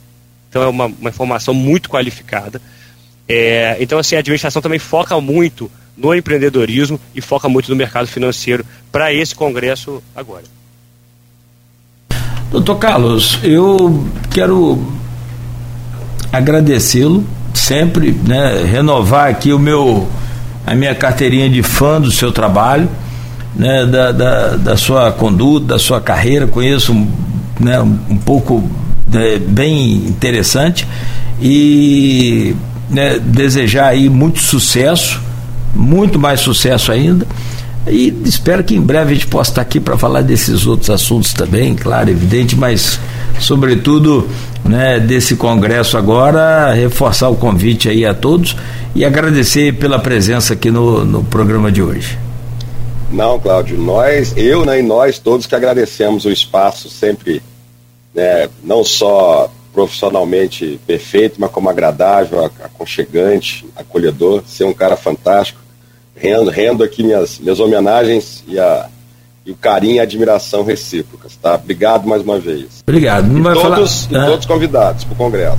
Então é uma, uma informação muito qualificada. É, então assim, a administração também foca muito no empreendedorismo e foca muito no mercado financeiro para esse congresso agora. Doutor Carlos, eu quero agradecê-lo sempre, né, renovar aqui o meu, a minha carteirinha de fã do seu trabalho, né, da, da, da sua conduta, da sua carreira, conheço né, um pouco né, bem interessante. E né, desejar aí muito sucesso, muito mais sucesso ainda e espero que em breve a gente possa estar aqui para falar desses outros assuntos também, claro, evidente, mas sobretudo né, desse congresso agora, reforçar o convite aí a todos e agradecer pela presença aqui no, no programa de hoje. Não, Cláudio, nós, eu né, e nós todos que agradecemos o espaço sempre, né, não só profissionalmente perfeito, mas como agradável, aconchegante, acolhedor, ser um cara fantástico rendo, rendo aqui minhas, minhas homenagens e, a, e o carinho e a admiração recíprocas, tá? Obrigado mais uma vez. Obrigado. Não e todos, falar... e todos convidados para o Congresso.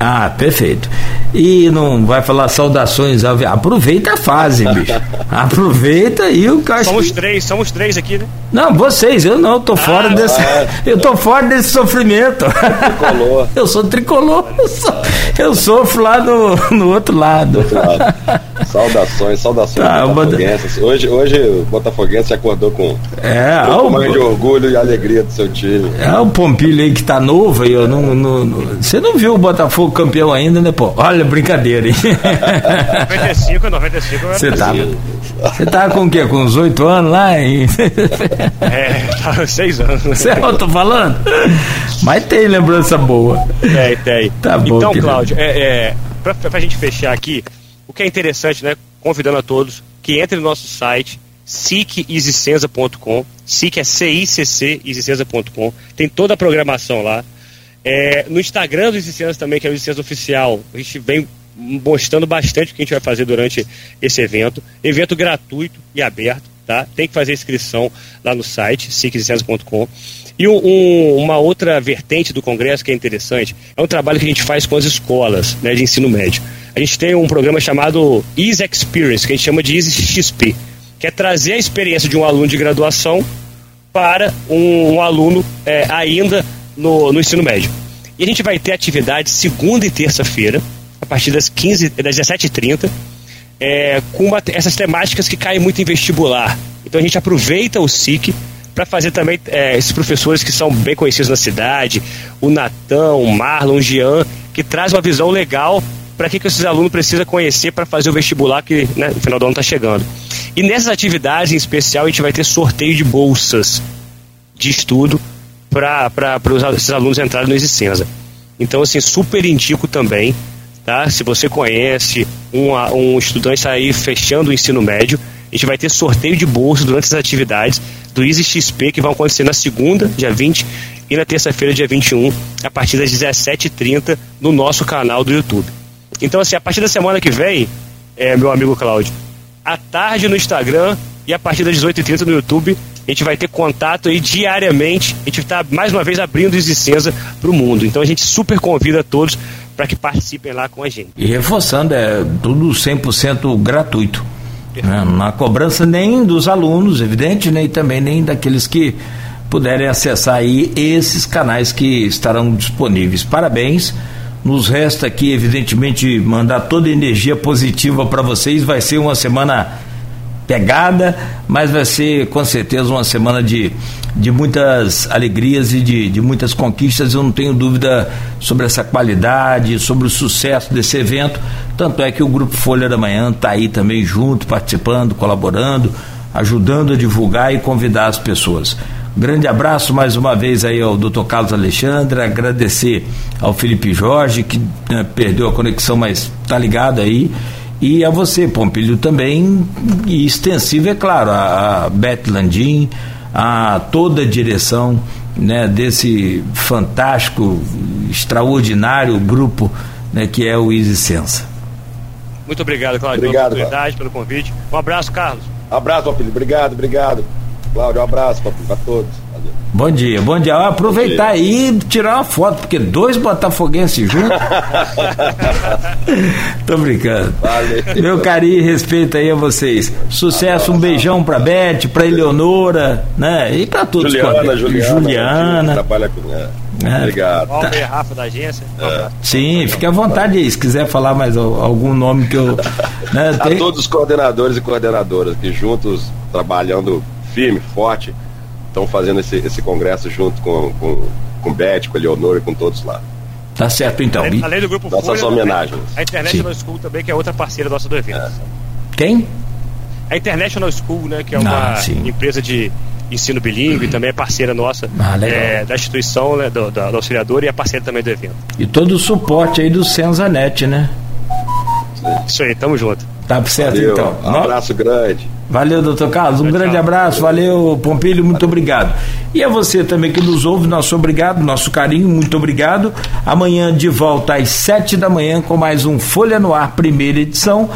Ah, perfeito. E não vai falar saudações ao Aproveita a fase, bicho. Aproveita e o cara. Somos três, somos três aqui, né? Não, vocês, eu não, tô ah, fora desse. Eu tô fora desse sofrimento. Tricolor. eu sou tricolor, eu, sou, eu sofro lá no, no outro lado. outro lado. Saudações, saudações tá, botafoguenses. Hoje, hoje o Botafoguense acordou com é, um pouco de orgulho e alegria do seu time. É o Pompilho aí que tá novo aí, eu não, não, não, Você não viu o Botafogo campeão ainda, né, pô? Olha, brincadeira, hein? 95, 95 Você tá, você tá com o quê? Com uns oito anos lá? Hein? É, tá seis anos. Você é eu tô falando? Mas tem lembrança boa. Tem, tem. Tá bom, então, Cláudio, é, é, pra, pra gente fechar aqui, o que é interessante, né? Convidando a todos que entrem no nosso site siciscenza.com, SIC é C-I-C-C, isicenza.com, tem toda a programação lá. É, no Instagram do Isicenza também, que é o Isicenza Oficial, a gente vem mostrando bastante o que a gente vai fazer durante esse evento. Evento gratuito e aberto. tá? Tem que fazer inscrição lá no site, siquelicença.com. E um, um, uma outra vertente do Congresso que é interessante é um trabalho que a gente faz com as escolas né, de ensino médio. A gente tem um programa chamado Easy Experience, que a gente chama de Easy XP, que é trazer a experiência de um aluno de graduação para um, um aluno é, ainda no, no ensino médio. E a gente vai ter atividade segunda e terça-feira, a partir das 15, das 17h30, é, com uma, essas temáticas que caem muito em vestibular. Então a gente aproveita o SIC para fazer também é, esses professores que são bem conhecidos na cidade, o Natan, o Marlon, o Jean, que traz uma visão legal para que, que esses alunos precisam conhecer para fazer o vestibular que né, no final do ano está chegando. E nessas atividades em especial a gente vai ter sorteio de bolsas de estudo para esses alunos entrarem no Existenza. Então, assim, super indico também, tá? Se você conhece um, um estudante aí fechando o ensino médio, a gente vai ter sorteio de bolsa durante as atividades do Easy XP que vão acontecer na segunda, dia 20, e na terça-feira, dia 21, a partir das 17h30, no nosso canal do YouTube. Então, assim, a partir da semana que vem, é, meu amigo Cláudio, à tarde no Instagram e a partir das 18h30 no YouTube, a gente vai ter contato aí diariamente. A gente está mais uma vez abrindo Existência para o mundo. Então a gente super convida todos para que participem lá com a gente. E reforçando, é tudo 100% gratuito. Né? Na cobrança nem dos alunos, evidente, né? e também nem daqueles que puderem acessar aí esses canais que estarão disponíveis. Parabéns. Nos resta aqui, evidentemente, mandar toda a energia positiva para vocês. Vai ser uma semana pegada, mas vai ser com certeza uma semana de, de muitas alegrias e de, de muitas conquistas. Eu não tenho dúvida sobre essa qualidade, sobre o sucesso desse evento. Tanto é que o Grupo Folha da Manhã está aí também junto, participando, colaborando, ajudando a divulgar e convidar as pessoas. Grande abraço mais uma vez aí ao Dr. Carlos Alexandre, agradecer ao Felipe Jorge, que né, perdeu a conexão, mas tá ligado aí. E a você, Pompilho, também, e extensivo, é claro, a, a Beth Landim, a toda a direção né, desse fantástico, extraordinário grupo né, que é o Easy Sensa. Muito obrigado, Cláudio, obrigado, pela oportunidade, pelo convite. Um abraço, Carlos. Abraço, Pompilho. Obrigado, obrigado. Cláudio, um abraço para todos. Bom dia, bom dia. Aproveitar aí e tirar uma foto, porque dois botafoguenses juntos. Tô brincando. Valeu. Meu carinho e respeito aí a vocês. Sucesso, um beijão pra Beth, pra Eleonora, né? E pra todos. Juliana, Juliana. Juliana. Trabalha com. É. É. Obrigado. E Rafa da agência. Abraço. Sim, fique à vontade aí, se quiser falar mais al- algum nome que eu. Né, A tem- todos os coordenadores e coordenadoras que juntos, trabalhando firme, forte, estão fazendo esse, esse congresso junto com, com, com o Beth, com a Leonor e com todos lá. Tá certo então. Além, E além do grupo Nossas Folha, homenagens. A International School também, que é outra parceira nossa do evento. Quem? A International School, né, que é uma Ah, sim. empresa de ensino bilíngue, também é parceira nossa Ah, é, da instituição, né, do, da, do auxiliador e é parceira também do evento. E todo o suporte aí do Senzanet, né? Isso aí, tamo junto. Tá certo Valeu, então. um abraço grande. Valeu, doutor Carlos. Um Tchau, grande tchau. abraço. Valeu, Pompilho. Muito obrigado. E a você também que nos ouve, nosso obrigado, nosso carinho, muito obrigado. Amanhã de volta às sete da manhã com mais um Folha no Ar, primeira edição.